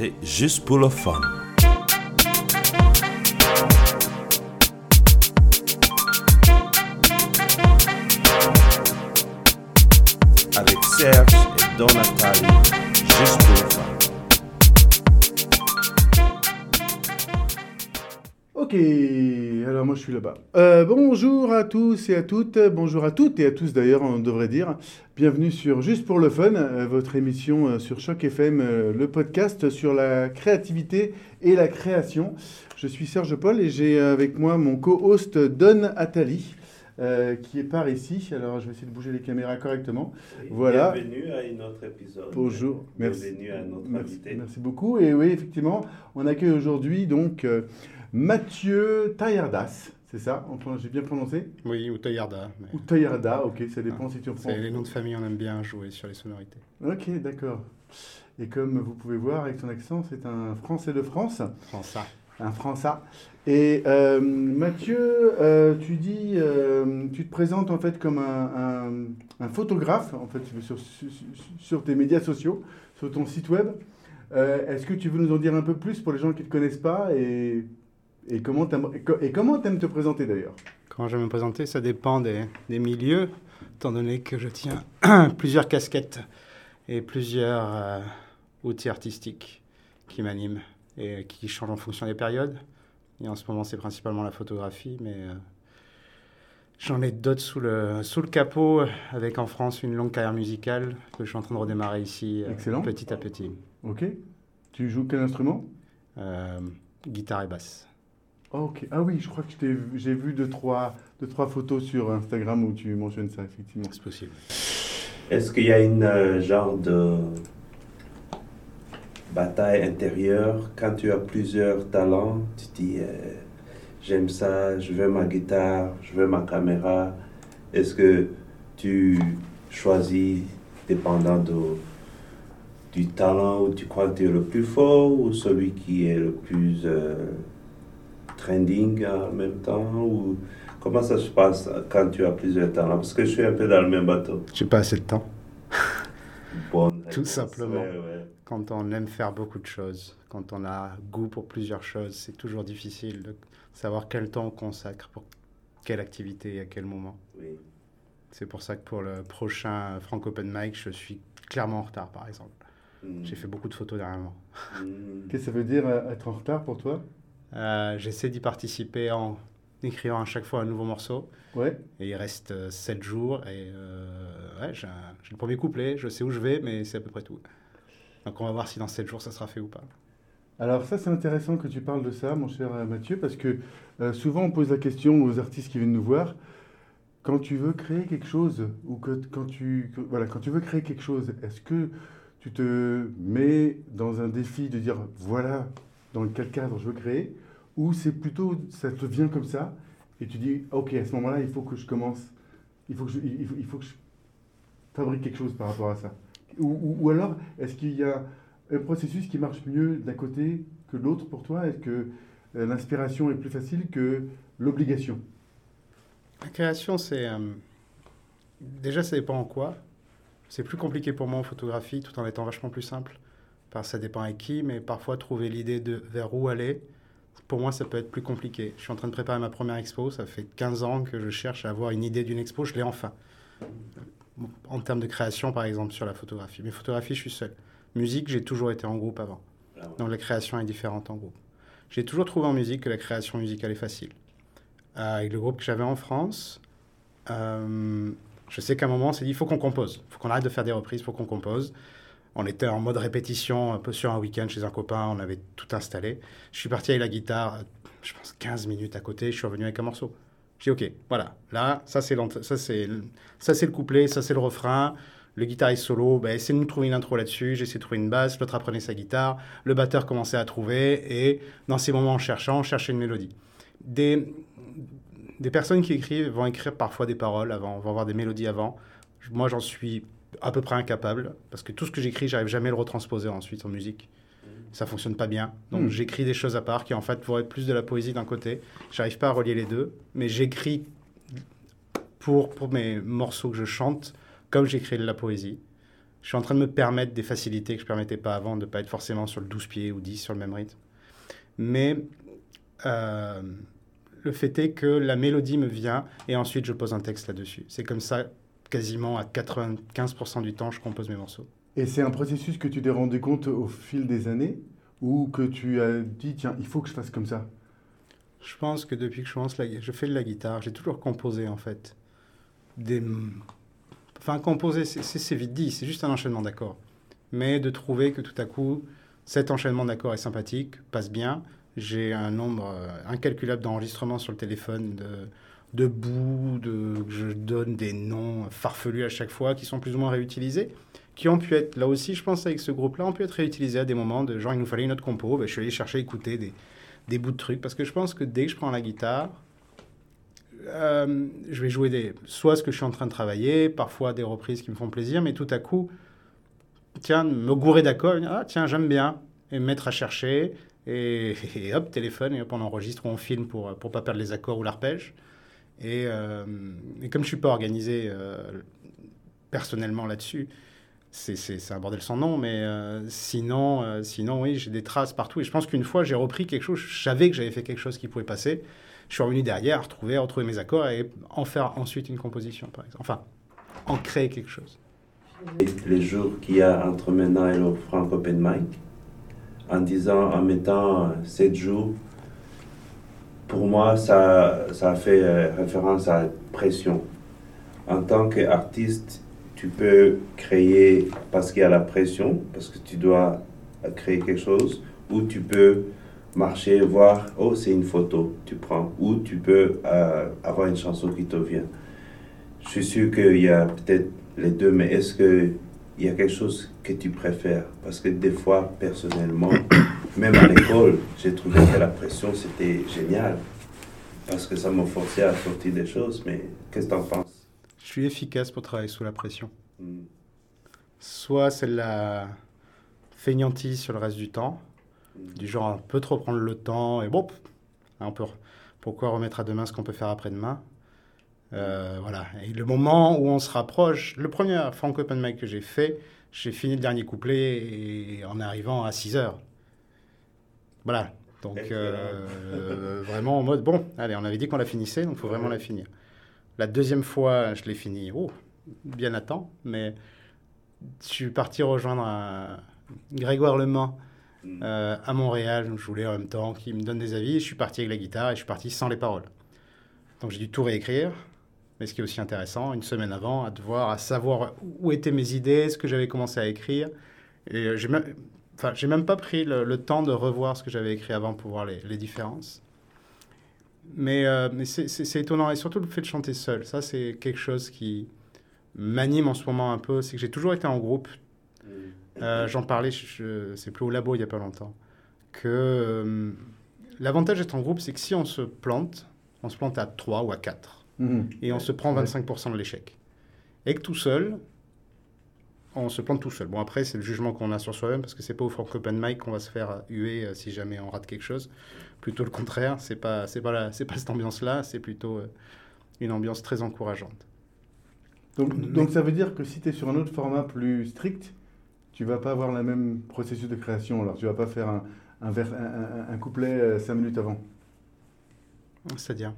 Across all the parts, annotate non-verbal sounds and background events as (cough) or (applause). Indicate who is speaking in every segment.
Speaker 1: c'est juste pour le fun. Avec Serge et Don Nathalie, juste pour le fun.
Speaker 2: Ok, je suis là-bas. Euh, bonjour à tous et à toutes, bonjour à toutes et à tous d'ailleurs, on devrait dire. Bienvenue sur Juste pour le Fun, euh, votre émission euh, sur Choc FM, le podcast sur la créativité et la création. Je suis Serge Paul et j'ai avec moi mon co-host Don Attali, euh, qui est par ici. Alors je vais essayer de bouger les caméras correctement. Voilà.
Speaker 3: Bienvenue à un autre épisode.
Speaker 2: Bonjour, merci.
Speaker 3: Bienvenue à notre
Speaker 2: Merci,
Speaker 3: invité.
Speaker 2: merci beaucoup. Et oui, effectivement, on accueille aujourd'hui donc euh, Mathieu Taillardas, c'est ça J'ai bien prononcé
Speaker 4: Oui, ou Toyarda. mais
Speaker 2: Ou Taillarda, ok, ça dépend si tu reprends.
Speaker 4: Les noms de famille, on aime bien jouer sur les sonorités.
Speaker 2: Ok, d'accord. Et comme vous pouvez voir avec son accent, c'est un Français de France,
Speaker 4: ça.
Speaker 2: un Français. Et euh, Mathieu, euh, tu dis, euh, tu te présentes en fait comme un, un- un photographe, en fait, sur, sur, sur tes médias sociaux, sur ton site web. Est-ce que tu veux nous en dire un peu plus pour les gens qui ne te connaissent pas et, et comment t'aimes- et co- et comment t'aimes te présenter d'ailleurs?
Speaker 4: Comment je vais me présenter? Ça dépend des, des milieux, étant donné que je tiens (clears throat) plusieurs casquettes et plusieurs euh, outils artistiques qui m'animent et qui changent en fonction des périodes. Et en ce moment, c'est principalement la photographie, mais euh, j'en ai d'autres sous le, sous le capot, avec en France une longue carrière musicale que je suis en train de redémarrer ici euh,
Speaker 2: Excellent.
Speaker 4: petit à petit.
Speaker 2: Ok. Tu joues quel instrument?
Speaker 4: Euh, guitare et basse.
Speaker 2: Ah, Ok. Ah oui, je crois que j'ai vu deux trois, deux, trois photos sur Instagram où tu mentionnes ça, effectivement.
Speaker 4: C'est possible.
Speaker 3: Est-ce qu'il y a une euh, genre de bataille intérieure? Quand tu as plusieurs talents Tu dis euh, j'aime ça, je veux ma guitare, je veux ma caméra. Est-ce que tu choisis dépendant de, du talent où tu crois que tu es le plus fort ou celui qui est le plus euh, trending en même temps ou comment ça se passe quand tu as plusieurs talents Parce que je suis un peu dans le même bateau.
Speaker 4: J'ai pas assez de temps. (laughs)
Speaker 3: Bonne
Speaker 4: Tout
Speaker 3: réponse.
Speaker 4: simplement.
Speaker 3: Ouais, ouais.
Speaker 4: Quand on aime faire beaucoup de choses, quand on a goût pour plusieurs choses, c'est toujours difficile de savoir quel temps on consacre pour quelle activité et à quel moment.
Speaker 3: Oui.
Speaker 4: C'est pour ça que pour le prochain Frank Open Mic, je suis clairement en retard, par exemple.
Speaker 3: Mm.
Speaker 4: J'ai fait beaucoup de photos dernièrement.
Speaker 3: Mm.
Speaker 2: Qu'est-ce que ça veut dire euh, être en retard pour toi?
Speaker 4: Euh, J'essaie d'y participer en écrivant à chaque fois un nouveau morceau.
Speaker 2: Ouais.
Speaker 4: Et il reste 7 jours. Et euh, ouais, j'ai le premier couplet, je sais où je vais, mais c'est à peu près tout. Donc on va voir si dans 7 jours ça sera fait ou pas.
Speaker 2: Alors ça, c'est intéressant que tu parles de ça, mon cher euh, Mathieu, parce que euh, souvent on pose la question aux artistes qui viennent nous voir, quand tu veux créer quelque chose, ou que, quand, tu, que- voilà, quand tu veux créer quelque chose, est-ce que tu te mets dans un défi de dire, voilà, dans quel cadre je veux créer, ou c'est plutôt, ça te vient comme ça, et tu dis, ok, à ce moment-là, il faut que je commence, il faut que je, fabrique quelque chose par rapport à ça. Ou, alors, est-ce qu'il y a un processus qui marche mieux d'un côté que l'autre pour toi Est-ce que euh, l'inspiration est plus facile que l'obligation?
Speaker 4: La création, c'est. euh, déjà, ça dépend en quoi. C'est plus compliqué pour moi en photographie, tout en étant vachement plus simple. Ça dépend avec qui, mais parfois trouver l'idée de vers où aller, pour moi, ça peut être plus compliqué. Je suis en train de préparer ma première expo. Ça fait 15 ans que je cherche à avoir une idée d'une expo. Je l'ai enfin. En termes de création, par exemple, sur la photographie. Mais photographie, je suis seul. Musique, j'ai toujours été en groupe avant.
Speaker 3: Ah.
Speaker 4: Donc la création est différente en groupe. J'ai toujours trouvé en musique que la création musicale est facile. Euh, avec le groupe que j'avais en France, euh, je sais qu'à un moment, on s'est dit, il faut qu'on compose. Il faut qu'on arrête de faire des reprises, il faut qu'on compose. On était en mode répétition, un peu sur un week-end chez un copain, on avait tout installé. Je suis parti avec la guitare, je pense 15 minutes à côté, je suis revenu avec un morceau. J'ai dit, ok, voilà, là, ça c'est ça, c'est ça, c'est le couplet, ça c'est le refrain. Le guitariste solo, ben, essayez de nous trouver une intro là-dessus. J'ai essayé de trouver une basse, l'autre apprenait sa guitare. Le batteur commençait à trouver. Et dans ces moments, en cherchant, on cherchait une mélodie. Des, des personnes qui écrivent vont écrire parfois des paroles avant, vont avoir des mélodies avant. Moi, j'en suis à peu près incapable. Parce que tout ce que j'écris, j'arrive jamais à le retransposer ensuite en musique. Ça fonctionne pas bien. Donc,
Speaker 2: Mm.
Speaker 4: j'écris des choses à part qui, en fait, pourraient être plus de la poésie d'un côté. J'arrive pas à relier les deux. Mais j'écris pour, pour mes morceaux que je chante comme j'écris de la poésie. je suis en train de me permettre des facilités que je ne permettais pas avant, de ne pas être forcément sur le 12 pieds ou 10 sur le même rythme. Mais euh, le fait est que la mélodie me vient et ensuite je pose un texte là-dessus. C'est comme ça, quasiment à 95% du temps, je compose mes morceaux.
Speaker 2: Et c'est un processus que tu t'es rendu compte au fil des années ou que tu as dit, tiens, il faut que je fasse comme ça?
Speaker 4: Je pense que depuis que je, la, je fais de la guitare, j'ai toujours composé en fait. Des... Enfin, composer, c'est vite dit, c'est juste un enchaînement d'accords. Mais de trouver que tout à coup, cet enchaînement d'accords est sympathique, passe bien, j'ai un nombre euh, incalculable d'enregistrements sur le téléphone, de, de bouts, de, je donne des noms farfelus à chaque fois qui sont plus ou moins réutilisés, qui ont pu être, là aussi, je pense, avec ce groupe-là, ont pu être réutilisés à des moments de genre, il nous fallait une autre compo, ben, je suis allé chercher, écouter des, bouts de trucs, parce que je pense que dès que je prends la guitare, euh, je vais jouer des, soit ce que je suis en train de travailler, parfois des reprises qui me font plaisir, mais tout à coup, tiens, me gourer d'accords, ah tiens, j'aime bien, et me mettre à chercher, (laughs) et, hop, téléphone, et hop, on enregistre ou on filme pour ne pas perdre les accords ou l'arpège. Et, euh, et, comme je ne suis pas organisé euh, personnellement là-dessus, c'est un bordel sans nom, mais euh, sinon, sinon, oui, j'ai des traces partout. Et je pense qu'une fois, j'ai repris quelque chose, je savais que j'avais fait quelque chose qui pouvait passer. Je suis revenu derrière, retrouver, retrouver mes accords et en faire ensuite une composition, par exemple. Enfin, en créer quelque chose.
Speaker 3: Les jours qu'il y a entre maintenant et le Franco Open Mic, en disant, en mettant 7 jours, pour moi, ça, ça fait euh, référence à pression. En tant qu'artiste, tu peux créer parce qu'il y a la pression, parce que tu dois créer quelque chose, ou tu peux marcher, voir, oh, c'est une photo, tu prends, ou tu peux euh, avoir une chanson qui te vient. Je suis sûr qu'il y a peut-être les deux, mais est-ce que il y a quelque chose que tu préfères? Parce que des fois, personnellement, même à l'école, j'ai trouvé que la pression, c'était génial. Parce que ça m'a forcé à sortir des choses. Mais qu'est-ce que tu en penses?
Speaker 4: Je suis efficace pour travailler sous la pression. Hmm. Soit c'est la feignantise sur le reste du temps, hmm. du genre un peu trop prendre le temps, et bon, on peut, pourquoi remettre à demain ce qu'on peut faire après-demain? Euh, voilà. Et le moment où on se rapproche, le premier Frank Open Mic que j'ai fait, j'ai fini le dernier couplet et en arrivant à 6 heures. Voilà. Donc, euh, vraiment en mode, bon, allez, on avait dit qu'on la finissait, donc il faut vraiment la finir. La deuxième fois, je l'ai fini, oh, bien à temps, mais je suis parti rejoindre Grégoire Le Mans mm. euh, à Montréal, je voulais en même temps qu'il me donne des avis. Je suis parti avec la guitare et je suis parti sans les paroles. Donc j'ai dû tout réécrire. Mais ce qui est aussi intéressant, une semaine avant, à devoir, à savoir où étaient mes idées, ce que j'avais commencé à écrire. Et euh, j'ai même, enfin, j'ai même pas pris le, temps de revoir ce que j'avais écrit avant pour voir les, les différences. Mais, euh, mais c'est étonnant, et surtout le fait de chanter seul. Ça, c'est quelque chose qui m'anime en ce moment un peu. C'est que j'ai toujours été en groupe. Euh, j'en parlais, c'est plus au labo il n'y a pas longtemps. Que l'avantage d'être en groupe, c'est que si on se plante, on se plante à 3 ou à 4 Mhm. Et on se prend 25% de l'échec. Et que tout seul, on se plante tout seul. Bon, après, c'est le jugement qu'on a sur soi-même, parce que c'est pas au Frank Open Mic qu'on va se faire huer euh, si jamais on rate quelque chose. Plutôt le contraire, c'est pas, c'est pas, c'est pas cette ambiance-là, c'est plutôt euh, une ambiance très encourageante.
Speaker 2: Donc, donc ça veut dire que si tu es sur un autre format plus strict, tu vas pas avoir le même processus de création. Alors, tu vas pas faire un, un, un, un couplet 5 euh, minutes avant.
Speaker 4: C'est-à-dire?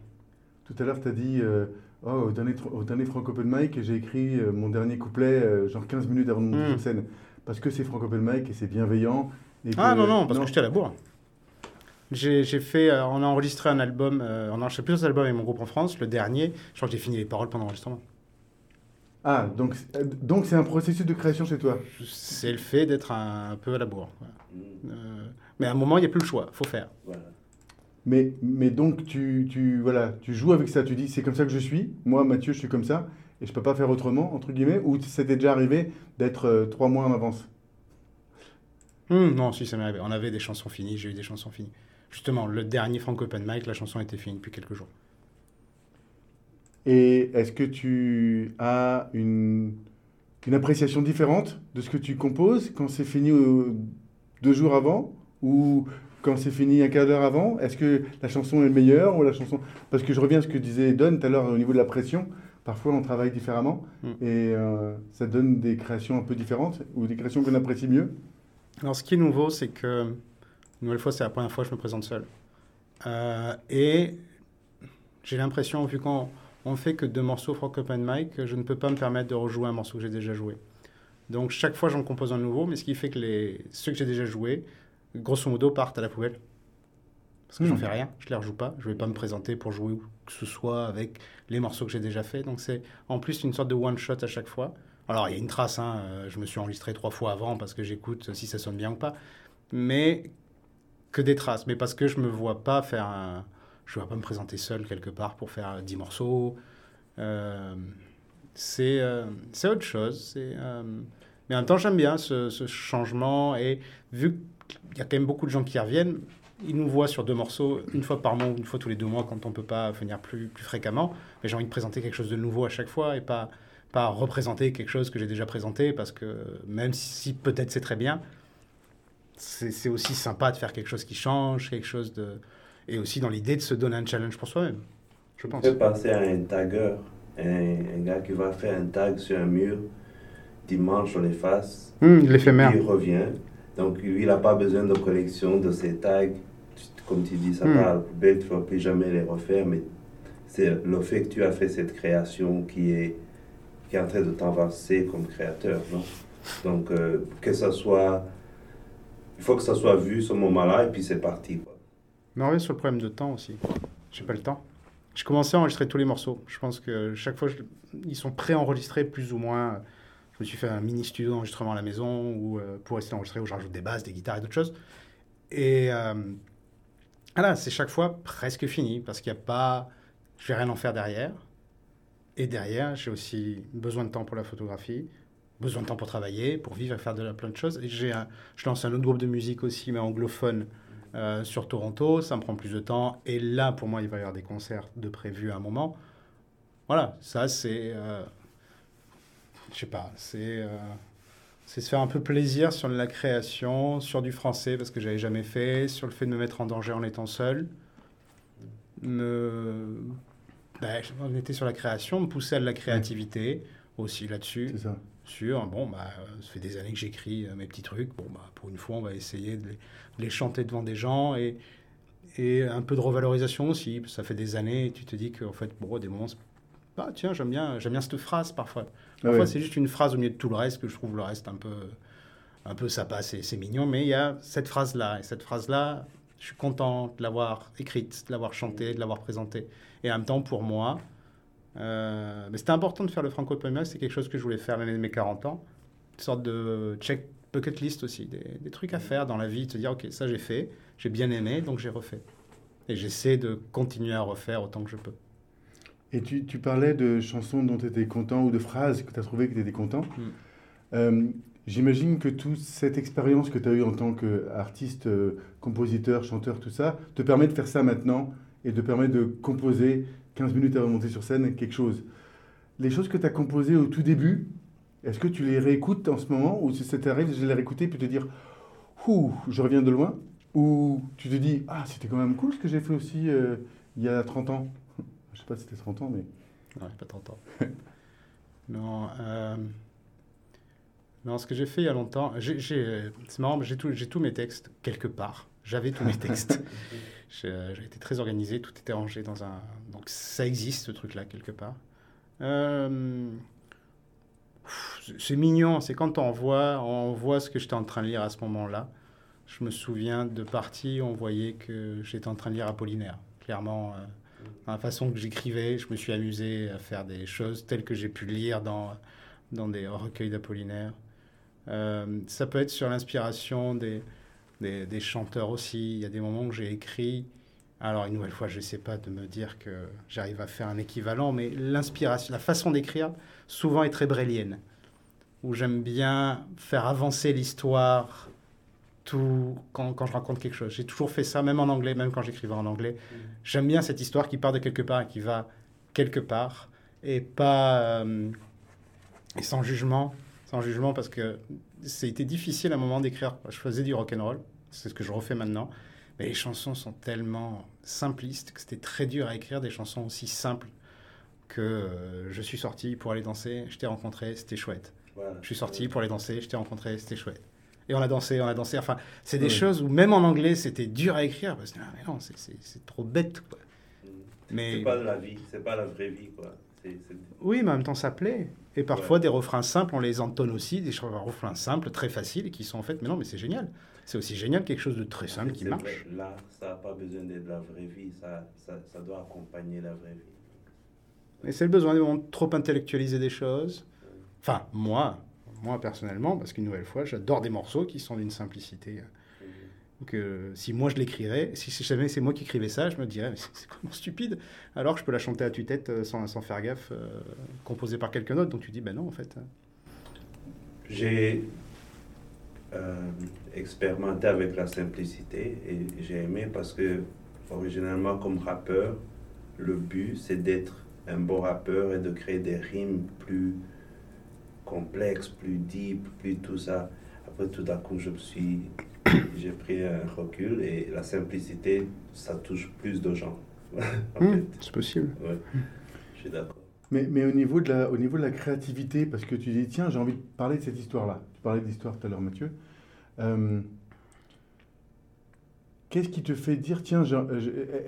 Speaker 2: Tout à l'heure, tu as dit euh, oh, au, dernier, au dernier Frank Open Mic, j'ai écrit euh, mon dernier couplet euh, genre 15 minutes avant de monter sur hmm. scène. Parce que c'est Frank Open Mic et c'est bienveillant.
Speaker 4: ah non, non, parce que j'étais à la bourre. J'ai fait, on a enregistré un album, on a enregistré plusieurs albums avec mon groupe en France. Le dernier, je crois que j'ai fini les paroles pendant l'enregistrement.
Speaker 2: Ah, donc donc c'est un processus de création chez toi
Speaker 4: C'est le fait d'être un, peu à la bourre. mais à un moment, il n'y a plus le choix, faut faire. Voilà.
Speaker 2: Mais, mais donc, tu, tu, voilà, tu joues avec ça, tu dis, c'est comme ça que je suis, moi, Mathieu, je suis comme ça, et je peux pas faire autrement, entre guillemets, ou c'était déjà arrivé d'être euh, trois mois en avance?
Speaker 4: Hum, Non, si, ça m'est arrivé. On avait des chansons finies, j'ai eu des chansons finies. Justement, le dernier Frank Open Mic, la chanson était finie depuis quelques jours.
Speaker 2: Et est-ce que tu as une, une appréciation différente de ce que tu composes quand c'est fini euh, deux jours avant? Ou quand c'est fini un quart d'heure avant Est-ce que la chanson est meilleure ou la chanson Parce que je reviens à ce que disait Don tout à l'heure au niveau de la pression. parfois on travaille différemment
Speaker 4: Mm.
Speaker 2: et euh, ça donne des créations un peu différentes ou des créations qu'on apprécie mieux.
Speaker 4: Alors, ce qui est nouveau, c'est que, une nouvelle fois, c'est la première fois que je me présente seul. Euh, et j'ai l'impression, vu qu'on on fait que deux morceaux Frank Open Mic, je ne peux pas me permettre de rejouer un morceau que j'ai déjà joué. Donc, chaque fois, j'en compose un nouveau, mais ce qui fait que les, ceux que j'ai déjà joués, grosso modo, partent à la poubelle. Parce que j'en
Speaker 2: Hmm.
Speaker 4: fais rien, je les rejoue pas. Je vais pas me présenter pour jouer où que ce soit avec les morceaux que j'ai déjà fait. Donc, c'est en plus une sorte de one-shot à chaque fois. Alors, il y a une trace, hein, euh, je me suis enregistré trois fois avant parce que j'écoute si ça sonne bien ou pas. Mais que des traces. Mais parce que je me vois pas faire un. Je ne vais pas me présenter seul quelque part pour faire 10 morceaux. Euh, c'est euh, c'est autre chose. c'est, euh, mais en même temps, j'aime bien ce, ce changement. Et vu qu'il y a quand même beaucoup de gens qui reviennent, ils nous voient sur deux morceaux une fois par mois ou une fois tous les deux mois quand on ne peut pas venir plus, plus fréquemment. Mais j'ai envie de présenter quelque chose de nouveau à chaque fois et pas, pas représenter quelque chose que j'ai déjà présenté parce que même si peut-être c'est très bien, c'est aussi sympa de faire quelque chose qui change, quelque chose de. Et aussi dans l'idée de se donner un challenge pour soi-même, je pense.
Speaker 3: Je peux penser à un tagueur, un, un gars qui va faire un tag sur un mur dimanche, on l'efface,
Speaker 4: Hum, l'éphémère.
Speaker 3: il revient. Donc lui, il n'a pas besoin de collection de ces tags. Comme tu dis, ça part à la poubelle, tu ne vas plus jamais les refaire, mais c'est le fait que tu as fait cette création qui est, qui est en train de t'avancer comme créateur. Non? Donc, euh, que ça soit. Il faut que ça soit vu ce moment-là, et puis c'est parti. Quoi.
Speaker 4: Mais on revient sur le problème de temps aussi. J'ai pas le temps. Je commençais à enregistrer tous les morceaux. Je pense que chaque fois, je- ils sont pré-enregistrés plus ou moins. Je me suis fait un mini studio d'enregistrement à la maison ou euh, pour essayer d'enregistrer où je rajoute des basses, des guitares et d'autres choses. Et euh, voilà, c'est chaque fois presque fini parce qu'il n'y a pas. Je vais rien en faire derrière. Et derrière, j'ai aussi besoin de temps pour la photographie, besoin de temps pour travailler, pour vivre et faire plein de choses. Et un- je lance un autre groupe de musique aussi, mais anglophone, euh, sur Toronto. Ça me prend plus de temps. Et là, pour moi, il va y avoir des concerts de prévus à un moment. Voilà, ça, c'est. euh, je sais pas, c'est. euh, se faire un peu plaisir sur la création, sur du français, parce que j'avais jamais fait, sur le fait de me mettre en danger en étant seul. Me... Ben, on était sur la création, me pousser à de la créativité aussi là-dessus
Speaker 2: C'est ça.
Speaker 4: sur bon bah ça fait des années que j'écris euh, mes petits trucs bon bah pour une fois on va essayer de les, de les chanter devant des gens et et un peu de revalorisation aussi ça fait des années et tu te dis qu'en fait bon des moments c'est- ah tiens j'aime bien j'aime bien cette phrase parfois parfois
Speaker 2: ouais.
Speaker 4: c'est juste une phrase au milieu de tout le reste que je trouve le reste un peu un peu ça passe et c'est mignon mais il y a cette phrase là et cette phrase là je suis content de l'avoir écrite de l'avoir chantée de l'avoir présentée et en même temps pour moi euh, mais c'était important de faire le Franco Poema, c'est quelque chose que je voulais faire l'année de mes 40 ans. Une sorte de check bucket list aussi, des, des trucs à faire dans la vie, de se dire, ok, ça j'ai fait, j'ai bien aimé, donc j'ai refait. Et j'essaie de continuer à refaire autant que je peux.
Speaker 2: Et tu, tu parlais de chansons dont tu étais content ou de phrases que tu as trouvé que tu étais content.
Speaker 4: Mm.
Speaker 2: Euh, J'imagine que toute cette expérience que tu as eue en tant qu'artiste, euh, compositeur, chanteur, tout ça, te permet de faire ça maintenant et te permet de composer 15 minutes avant de monter sur scène quelque chose. Les choses que tu as composées au tout début, est-ce que tu les réécoutes en ce moment ou si ça t'arrive de les réécouter puis te dire Ouh, je reviens de loin Ou tu te dis Ah, c'était quand même cool ce que j'ai fait aussi euh, il y a 30 ans? Je sais pas si c'était 30 ans, mais.
Speaker 4: Ouais, pas 30 ans. (laughs) non, euh, non, ce que j'ai fait il y a longtemps, j'ai, j'ai- c'est marrant, j'ai, tout- j'ai tous mes textes quelque part. J'avais tous mes textes. (laughs) J'ai, euh, j'ai été très organisé, tout était rangé dans un. Donc ça existe ce truc-là quelque part. Euh, c'est- c'est mignon, c'est quand on voit, on voit ce que j'étais en train de lire à ce moment-là. Je me souviens de parties où on voyait que j'étais en train de lire Apollinaire. Clairement, euh, la façon que j'écrivais, je me suis amusé à faire des choses telles que j'ai pu lire dans, dans des recueils d'Apollinaire. Euh, ça peut être sur l'inspiration des, des, des chanteurs aussi. Il y a des moments où j'ai écrit. Alors, une nouvelle fois, je ne sais pas de me dire que j'arrive à faire un équivalent, mais l'inspiration, la façon d'écrire, souvent est très brélienne. Où j'aime bien faire avancer l'histoire tout quand, quand je raconte quelque chose. J'ai toujours fait ça, même en anglais, même quand j'écrivais en anglais. J'aime bien cette histoire qui part de quelque part et qui va quelque part, et pas euh, et sans jugement, sans jugement parce que c'était difficile à un moment d'écrire. Je faisais du rock and roll, c'est ce que je refais maintenant, mais les chansons sont tellement simplistes que c'était très dur à écrire des chansons aussi simples que euh, je suis sorti pour aller danser, je t'ai rencontré, c'était chouette.
Speaker 3: Voilà.
Speaker 4: Je suis sorti pour aller danser, je t'ai rencontré, c'était chouette. Et on a dansé, on a dansé. Enfin, c'est des
Speaker 2: Ouais.
Speaker 4: choses où même en anglais, c'était dur à écrire parce que ah, mais non, c'est- trop bête. Quoi.
Speaker 3: Mm.
Speaker 4: Mais
Speaker 3: C'est pas de la vie, c'est pas la vraie vie, quoi.
Speaker 4: Oui, mais en même temps, ça plaît. Et parfois, des refrains simples, on les entonne aussi, des refrains simples, très faciles, et qui sont en fait, mais non, mais c'est génial. C'est aussi génial quelque chose de très simple qui marche.
Speaker 3: vrai, Là, ça n'a pas besoin d'être la vraie vie, ça, ça, ça doit accompagner la vraie vie.
Speaker 4: Et c'est le besoin de trop intellectualiser des choses. Enfin, moi, moi personnellement, parce qu'une nouvelle fois, j'adore des morceaux qui sont d'une simplicité. euh,
Speaker 3: Mm.
Speaker 4: Que si moi je l'écrirais, si jamais c'est moi qui écrivais ça, je me dirais, mais c'est vraiment stupide. Alors que je peux la chanter à tue-tête euh, sans, sans faire gaffe, euh, composée par quelqu'un d'autre. Donc tu dis, ben non, en fait. euh,
Speaker 3: J'ai euh, expérimenté avec la simplicité et j'ai aimé parce que, originalement, comme rappeur, le but c'est d'être un bon rappeur et de créer des rimes plus complexes, plus deep, plus tout ça. Après, tout à coup, je me suis. (coughs) J'ai pris un recul et la simplicité, ça touche plus de gens. (laughs) en
Speaker 4: hmm, c'est possible.
Speaker 3: Ouais, je suis d'accord.
Speaker 2: Mais, mais au, niveau de la, au niveau de la créativité, parce que tu dis, tiens, j'ai envie de parler de cette histoire-là. Tu parlais d'histoire tout à l'heure, Mathieu. Euh, Qu'est-ce qui te fait dire, tiens,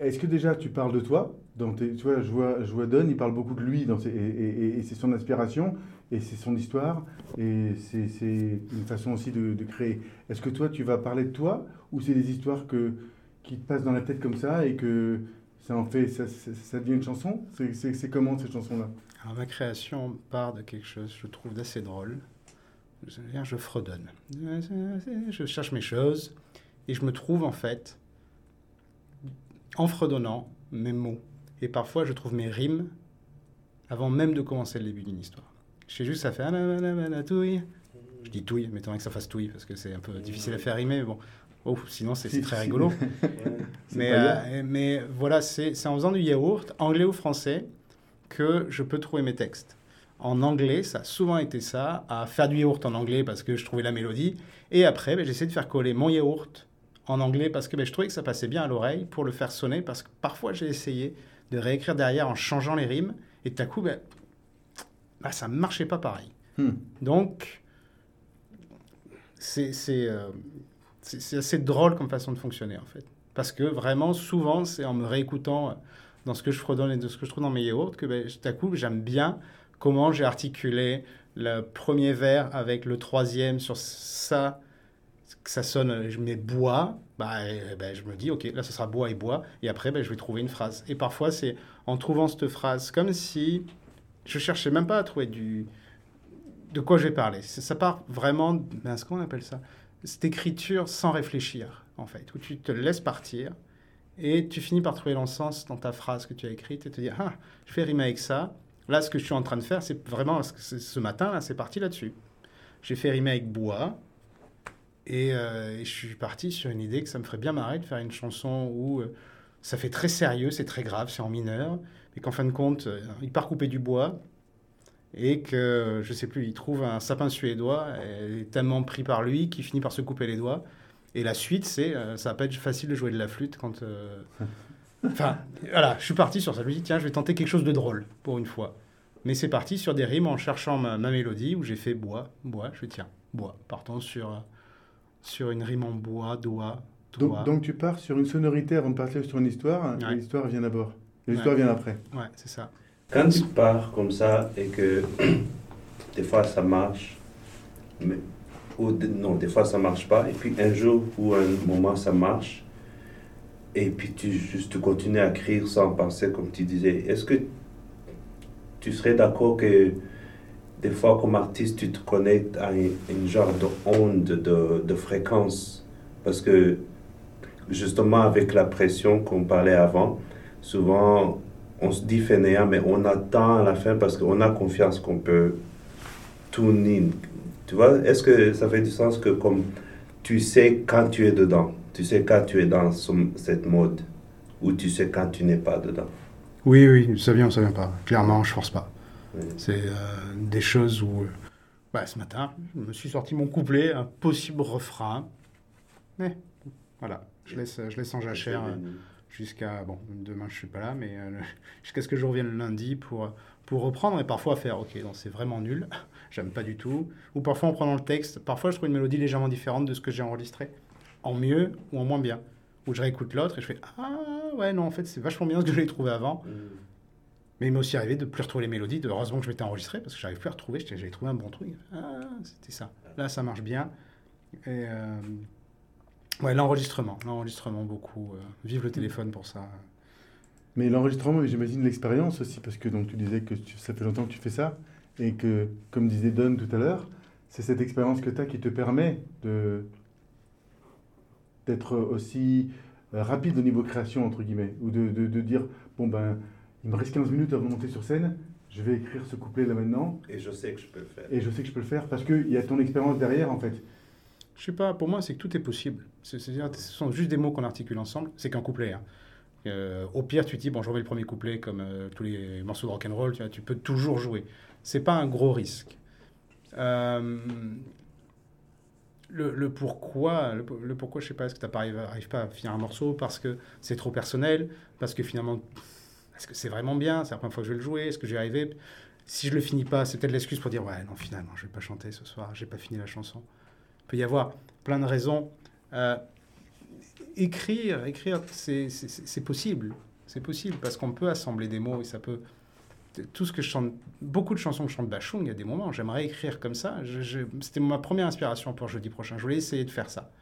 Speaker 2: est-ce que déjà tu parles de toi dans tes, Tu vois, je vois, je vois Don, il parle beaucoup de lui, dans ses- et, et- et- et c'est son inspiration, et c'est son histoire, et c'est une façon aussi de, créer. Est-ce que toi, tu vas parler de toi, ou c'est des histoires qui te passent dans la tête comme ça, et que ça en fait, ça, devient une chanson? C'est- comment cette chanson-là?
Speaker 4: Ma création part de quelque chose, je trouve, d'assez drôle. Je fredonne. Je cherche mes choses et je me trouve en fait, en fredonnant mes mots. Et parfois, je trouve mes rimes avant même de commencer le début d'une histoire. Je sais juste, ça fait Anamanamana, touille. Je dis touille, mais tant que ça fasse touille parce que c'est un peu difficile à faire rimer. Mais bon, oh, sinon c'est très rigolo. (laughs) Mais, euh, mais voilà, c'est en faisant du yaourt, anglais ou français, que je peux trouver mes textes. En anglais, ça a souvent été ça, à faire du yaourt en anglais parce que je trouvais la mélodie. Et après, ben, j'essaie de faire coller mon yaourt en anglais parce que ben, je trouvais que ça passait bien à l'oreille pour le faire sonner. Parce que parfois, j'ai essayé de réécrire derrière en changeant les rimes. Et tout à coup, ben, ben, ça ne marchait pas pareil.
Speaker 2: Hmm.
Speaker 4: Donc, c'est euh, assez drôle comme façon de fonctionner, en fait. Parce que vraiment, souvent, c'est en me réécoutant dans ce que je fredonne et de ce que je trouve dans mes yaourts que ben, tout à coup, j'aime bien comment j'ai articulé le premier vers avec le troisième sur ça, que ça sonne, je mets bois, bah, ben, je me dis, ok, là, ce sera bois et bois, et après, ben, je vais trouver une phrase. Et parfois, c'est en trouvant cette phrase, comme si je cherchais même pas à trouver du, de quoi je vais parler. Ça part vraiment, ben, ce qu'on appelle ça, cette écriture sans réfléchir, en fait, où tu te laisses partir et tu finis par trouver l'encens dans ta phrase que tu as écrite et te dire, ah, je fais rimer avec ça. Là, ce que je suis en train de faire, c'est vraiment, ce matin, là, c'est parti là-dessus. J'ai fait rimer avec bois et, euh, et je suis parti sur une idée que ça me ferait bien marrer de faire une chanson où euh, ça fait très sérieux, c'est très grave, c'est en mineur, mais qu'en fin de compte, euh, il part couper du bois et que, je sais plus, il trouve un sapin suédois, et il est tellement pris par lui qu'il finit par se couper les doigts. Et la suite, c'est, euh, ça va pas être facile de jouer de la flûte quand... euh, Enfin, voilà, je suis parti sur ça. Je me dis, tiens, je vais tenter quelque chose de drôle, pour une fois. Mais c'est parti sur des rimes en cherchant ma, ma mélodie, où j'ai fait bois, bois, je tiens, bois. Partons sur, euh, sur une rime en bois, doigt, doigt.
Speaker 2: Donc, donc tu pars sur une sonorité avant de partir sur une histoire, et l'histoire vient d'abord. L'histoire
Speaker 4: Ouais.
Speaker 2: vient après.
Speaker 4: Ouais, c'est ça.
Speaker 3: Quand tu pars comme ça et que (clears throat) des fois ça marche, mais, ou de- non, des fois ça marche pas, et puis un jour ou un moment ça marche, et puis tu juste continues à écrire sans penser comme tu disais, est-ce que tu serais d'accord que des fois comme artiste tu te connectes à une, une genre de onde, de, de fréquence, parce que justement avec la pression qu'on parlait avant, souvent on se dit fainéant, mais on attend à la fin parce qu'on a confiance qu'on peut tune in. Tu vois, est-ce que ça fait du sens que comme tu sais quand tu es dedans, tu sais quand tu es dans ce- cette mode, ou tu sais quand tu n'es pas dedans?
Speaker 4: Oui, oui, ça vient ou ça vient pas. Clairement, je force pas. C'est euh, des choses où, euh, bah, ce matin, je me suis sorti mon couplet, un possible refrain. Mais voilà, je laisse, je laisse en jachère. Jusqu'à, bon, demain je suis pas là, mais euh, (laughs) jusqu'à ce que je revienne le lundi pour, pour reprendre et parfois faire, ok, donc c'est vraiment nul, (laughs) j'aime pas du tout. Ou parfois en prenant le texte, parfois je trouve une mélodie légèrement différente de ce que j'ai enregistré, en mieux ou en moins bien. Ou je réécoute l'autre et je fais, ah ouais, non, en fait c'est vachement bien ce que j'avais trouvé avant.
Speaker 3: Mm.
Speaker 4: Mais il m'est aussi arrivé de plus retrouver les mélodies, de heureusement que je m'étais enregistré parce que j'arrive plus à retrouver, j'avais trouvé un bon truc. Ah, c'était ça. Là, ça marche bien. Et euh, ouais, l'enregistrement, l'enregistrement beaucoup. euh, vive le téléphone pour ça.
Speaker 2: Mais l'enregistrement, j'imagine l'expérience aussi, parce que donc, tu disais que tu- ça fait longtemps que tu fais ça, et que, comme disait Don tout à l'heure, c'est cette expérience que tu as qui te permet de d'être aussi euh, rapide au niveau création, entre guillemets, ou de, de- de dire, bon ben, il me reste 15 minutes avant de monter sur scène, je vais écrire ce couplet là maintenant,
Speaker 3: Et je sais que je peux le faire.
Speaker 2: et je sais que je peux le faire, parce qu'il y a ton expérience derrière, en fait.
Speaker 4: Je sais pas, pour moi, c'est que tout est possible. C'est- C'est-à-dire, ce sont juste des mots qu'on articule ensemble. C'est qu'un couplet. hein. Euh, au pire, tu dis, bon, je remets le premier couplet comme euh, tous les morceaux de rock'n'roll, tu, vois, tu peux toujours jouer. C'est pas un gros risque. Euh, le, pourquoi, le, le pourquoi, je sais pas, est-ce que tu n'arrives pas à finir un morceau parce que c'est trop personnel, parce que finalement, est-ce que c'est vraiment bien, c'est la première fois que je vais le jouer, est-ce que j'y arriver? Si je le finis pas, c'est peut-être l'excuse pour dire, ouais, non, finalement, je vais pas chanter ce soir, j'ai pas fini la chanson. Il peut y avoir plein de raisons. Euh, écrire, écrire, c'est possible. C'est possible parce qu'on peut assembler des mots et ça peut. Tout ce que je chante, beaucoup de chansons que je chante Bachung, il y a des moments, j'aimerais écrire comme ça. C'était ma première inspiration pour jeudi prochain. Je voulais essayer de faire ça.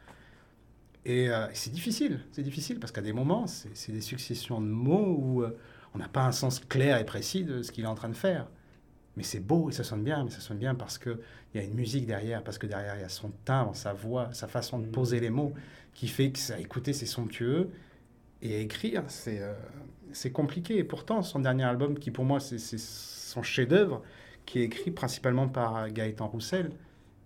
Speaker 4: Et euh, c'est difficile, c'est difficile parce qu'à des moments, c'est des successions de mots où euh, on n'a pas un sens clair et précis de ce qu'il est en train de faire. Mais c'est beau et ça sonne bien, mais ça sonne bien parce qu'il y a une musique derrière, parce que derrière il y a son timbre, sa voix, sa façon de poser les mots qui fait que ça, écouter, c'est somptueux. Et à écrire, c'est euh, c'est compliqué. Et pourtant, son dernier album, qui pour moi, c'est son chef-d'œuvre, qui est écrit principalement par Gaëtan Roussel,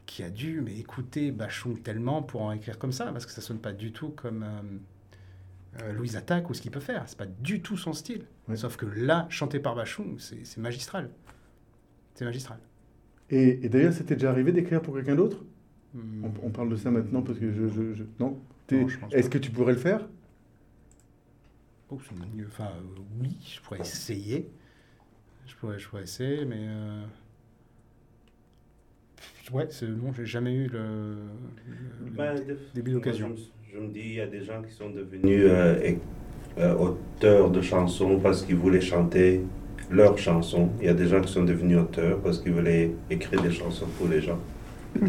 Speaker 4: qui a dû mais écouter Bachung tellement pour en écrire comme ça, parce que ça sonne pas du tout comme euh, euh, Louise Attaque ou ce qu'il peut faire. C'est pas du tout son style. Sauf que là, chanté par Bachung, c'est magistral. C'est magistral.
Speaker 2: Et, et d'ailleurs, c'était déjà arrivé d'écrire pour quelqu'un d'autre?
Speaker 4: Hmm.
Speaker 2: on, on parle de ça maintenant parce que je... je- je- Non? Est-ce que tu pourrais le faire?
Speaker 4: Oh. Enfin, euh, oui, je pourrais essayer. Je pourrais, je pourrais essayer, mais. euh, Ouais, c'est bon, j'ai jamais eu le. le-
Speaker 3: de-
Speaker 4: début d'occasion.
Speaker 3: Je, me- je me dis, il y a des gens qui sont devenus euh, euh, auteurs de chansons parce qu'ils voulaient chanter leurs chansons. Il y a des gens qui sont devenus auteurs parce qu'ils voulaient écrire des chansons pour les gens.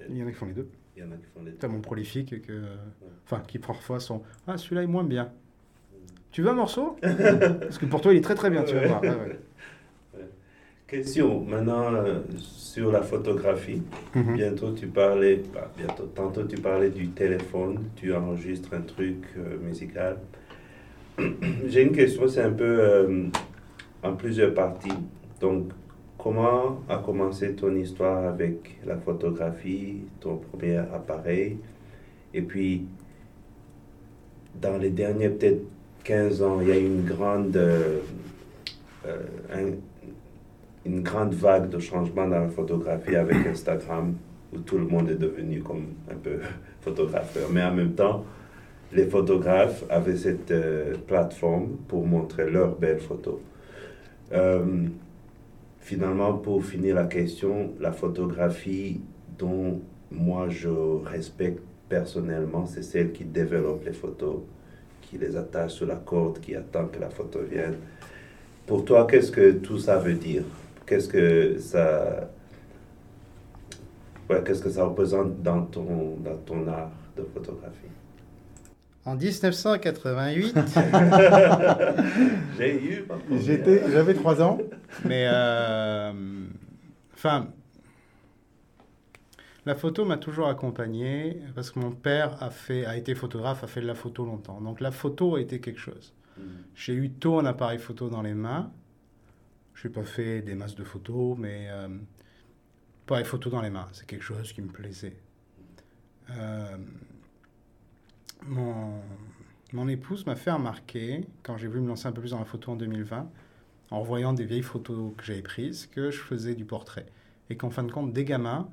Speaker 4: Il y en a qui font les deux.
Speaker 3: Il y en a qui font les deux.
Speaker 4: Tellement prolifiques que. Enfin, qui parfois sont. Ah, celui-là est moins bien. Tu veux un morceau? (laughs) Parce que pour toi, il est très très bien, tu vas voir. Ouais.
Speaker 3: Question maintenant euh, sur la photographie.
Speaker 4: Mhm.
Speaker 3: Bientôt tu parlais, bah, bientôt, tantôt tu parlais du téléphone, tu enregistres un truc euh, musical. (clears throat) J'ai une question, c'est un peu euh, en plusieurs parties. Donc, comment a commencé ton histoire avec la photographie, ton premier appareil? Et puis, dans les derniers peut-être 15 ans, il y a eu une grande, euh, euh, un- une grande vague de changement dans la photographie avec Instagram, où tout le monde est devenu comme un peu (laughs) photographeur. Mais en même temps, les photographes avaient cette euh, plateforme pour montrer leurs belles photos. Euh, finalement, pour finir la question, la photographie dont moi je respecte personnellement, c'est celle qui développe les photos, qui les attache sur la corde, qui attend que la photo vienne. Pour toi, qu'est-ce que tout ça veut dire? Qu'est-ce que ça, qu'est-ce que ça représente dans ton, dans ton art de photographie?
Speaker 4: En 1988,
Speaker 3: J'ai eu ma première.
Speaker 2: J'étais, J'avais 3 ans.
Speaker 4: mais. euh, Enfin. La photo m'a toujours accompagné parce que mon père a, fait, a été photographe, a fait de la photo longtemps. Donc la photo a été quelque chose.
Speaker 3: Mm.
Speaker 4: J'ai eu tôt un appareil photo dans les mains. Je n'ai pas fait des masses de photos, mais euh, appareil photo dans les mains, c'est quelque chose qui me plaisait. Euh, mon, épouse m'a fait remarquer, quand j'ai voulu me lancer un peu plus dans la photo en 2020, en revoyant des vieilles photos que j'avais prises, que je faisais du portrait. Et qu'en fin de compte, des gamins,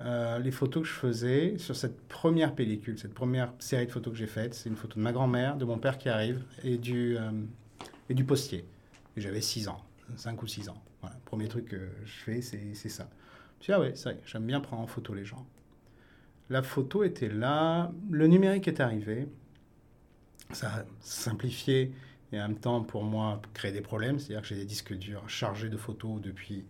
Speaker 4: euh, les photos que je faisais sur cette première pellicule, cette première série de photos que j'ai faite. C'est une photo de ma grand-mère, de mon père qui arrive et du, euh, et du postier. Et j'avais 6 ans, 5 ou 6 ans. Voilà, premier truc que je fais, c'est c'est ça. Je me suis dit, ah ouais, ça y est, j'aime bien prendre en photo les gens. La photo était là, le numérique est arrivé. Ça a simplifié et en même temps, pour moi, créé des problèmes. C'est-à-dire que j'ai des disques durs chargés de photos depuis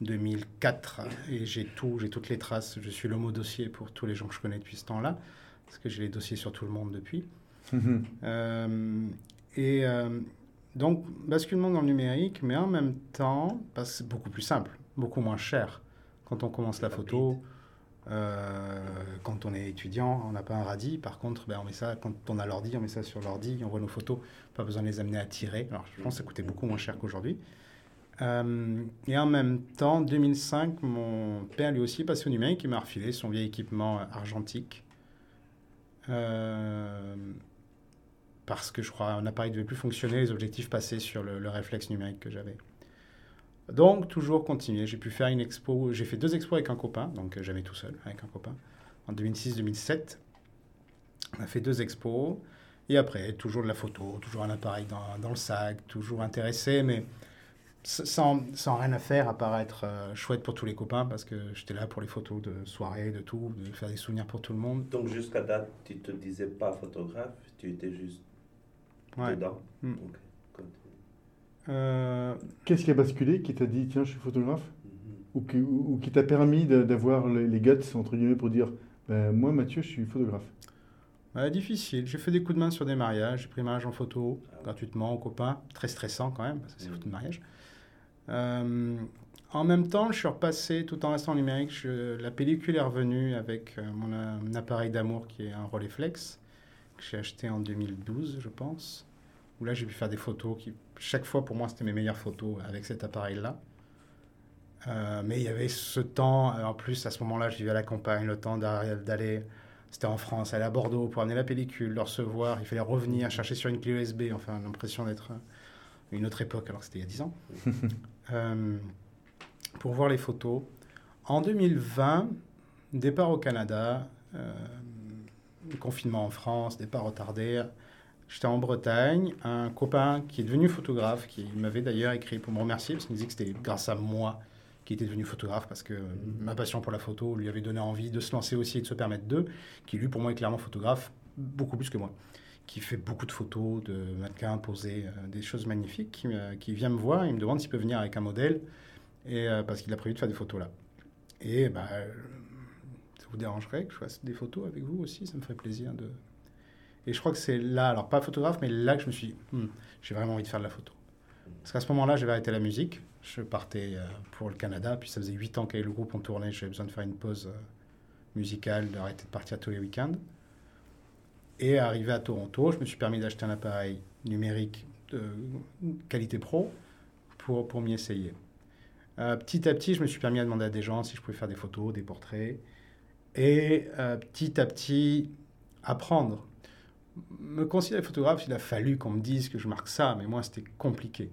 Speaker 4: 2004 et j'ai tout, j'ai toutes les traces. Je suis l'homo dossier pour tous les gens que je connais depuis ce temps-là, parce que j'ai les dossiers sur tout le monde depuis. Euh, et euh, donc, basculement dans le numérique, mais en même temps, que c'est beaucoup plus simple, beaucoup moins cher. Quand on commence la photo, euh, quand on est étudiant, on n'a pas un radis. Par contre, ben, on met ça, quand on a l'ordi, on met ça sur l'ordi, on voit nos photos. Pas besoin de les amener à tirer. Alors, je pense que ça coûtait beaucoup moins cher qu'aujourd'hui. Euh, et en même temps, 2005, mon père lui aussi passé au numérique. Il m'a refilé son vieil équipement argentique. Euh, parce que je crois un appareil ne devait plus fonctionner, les objectifs passaient sur le, le réflexe numérique que j'avais. Donc, toujours continuer. J'ai pu faire une expo, j'ai fait deux expos avec un copain, donc euh, jamais tout seul, avec un copain, en 2006-2007. On a fait deux expos, et après, toujours de la photo, toujours un appareil dans, dans le sac, toujours intéressé, mais sans, sans, rien à faire à part être euh, chouette pour tous les copains parce que j'étais là pour les photos de soirée, de tout, de faire des souvenirs pour tout le monde.
Speaker 3: Donc jusqu'à date, tu te disais pas photographe, tu étais juste
Speaker 4: Ouais.
Speaker 3: dedans.
Speaker 4: Mm.
Speaker 3: Continue.
Speaker 4: Euh,
Speaker 2: Qu'est-ce qui a basculé, qui t'a dit, tiens, je suis photographe
Speaker 3: Mhm.
Speaker 2: Ou qui, ou- ou qui t'a permis de- d'avoir les, les guts, entre guillemets, pour dire, ben, moi, Mathieu, je suis photographe
Speaker 4: ouais, difficile. J'ai fait des coups de main sur des mariages, j'ai pris un mariage en photo gratuitement aux copains. Très stressant quand même, parce que c'est photo de mariage. Euh, en même temps, je suis repassé tout en restant numérique. je- la pellicule est revenue avec euh, mon euh, appareil d'amour qui est un Rolleiflex que j'ai acheté en 2012, je pense. Où là, j'ai pu faire des photos qui, chaque fois, pour moi, c'était mes meilleures photos avec cet appareil-là. Euh, mais il y avait ce temps, euh, en plus, à ce moment-là, je vivais à la campagne, le temps d'a- d'aller, c'était en France, aller à Bordeaux pour amener la pellicule, le recevoir, il fallait revenir, chercher sur une clé USB, enfin, l'impression d'être euh, une autre époque, alors que c'était il y a 10 ans, (laughs) Euh, pour voir les photos. En 2020, départ au Canada, euh, confinement en France, départ retardé. J'étais en Bretagne, un copain qui est devenu photographe, qui m'avait d'ailleurs écrit pour me remercier, parce qu'il me disait que c'était grâce à moi qu'il était devenu photographe, parce que ma passion pour la photo lui avait donné envie de se lancer aussi et de se permettre d'eux, qui lui, pour moi, est clairement photographe, beaucoup plus que moi, qui fait beaucoup de photos de mannequins posés, euh, des choses magnifiques, qui, me- qui vient me voir, il me demande s'il peut venir avec un modèle, et, euh, parce qu'il a prévu de faire des photos là. Et bah, euh, ça vous dérangerait que je fasse des photos avec vous aussi? Ça me ferait plaisir de. Et je crois que c'est là, alors pas photographe, mais là que je me suis dit, Hmm, j'ai vraiment envie de faire de la photo. Parce qu'à ce moment-là, j'avais arrêté la musique. Je partais euh, pour le Canada, puis ça faisait 8 ans qu'avec le groupe on tournait. J'avais besoin de faire une pause euh, musicale, d'arrêter de partir tous les week-ends. Et arrivé à Toronto, je me suis permis d'acheter un appareil numérique de qualité pro pour, pour m'y essayer. Euh, petit à petit, je me suis permis à demander à des gens si je pouvais faire des photos, des portraits. Et petit à petit, apprendre. Me considérer photographe, il a fallu qu'on me dise que je marque ça, mais moi, c'était compliqué.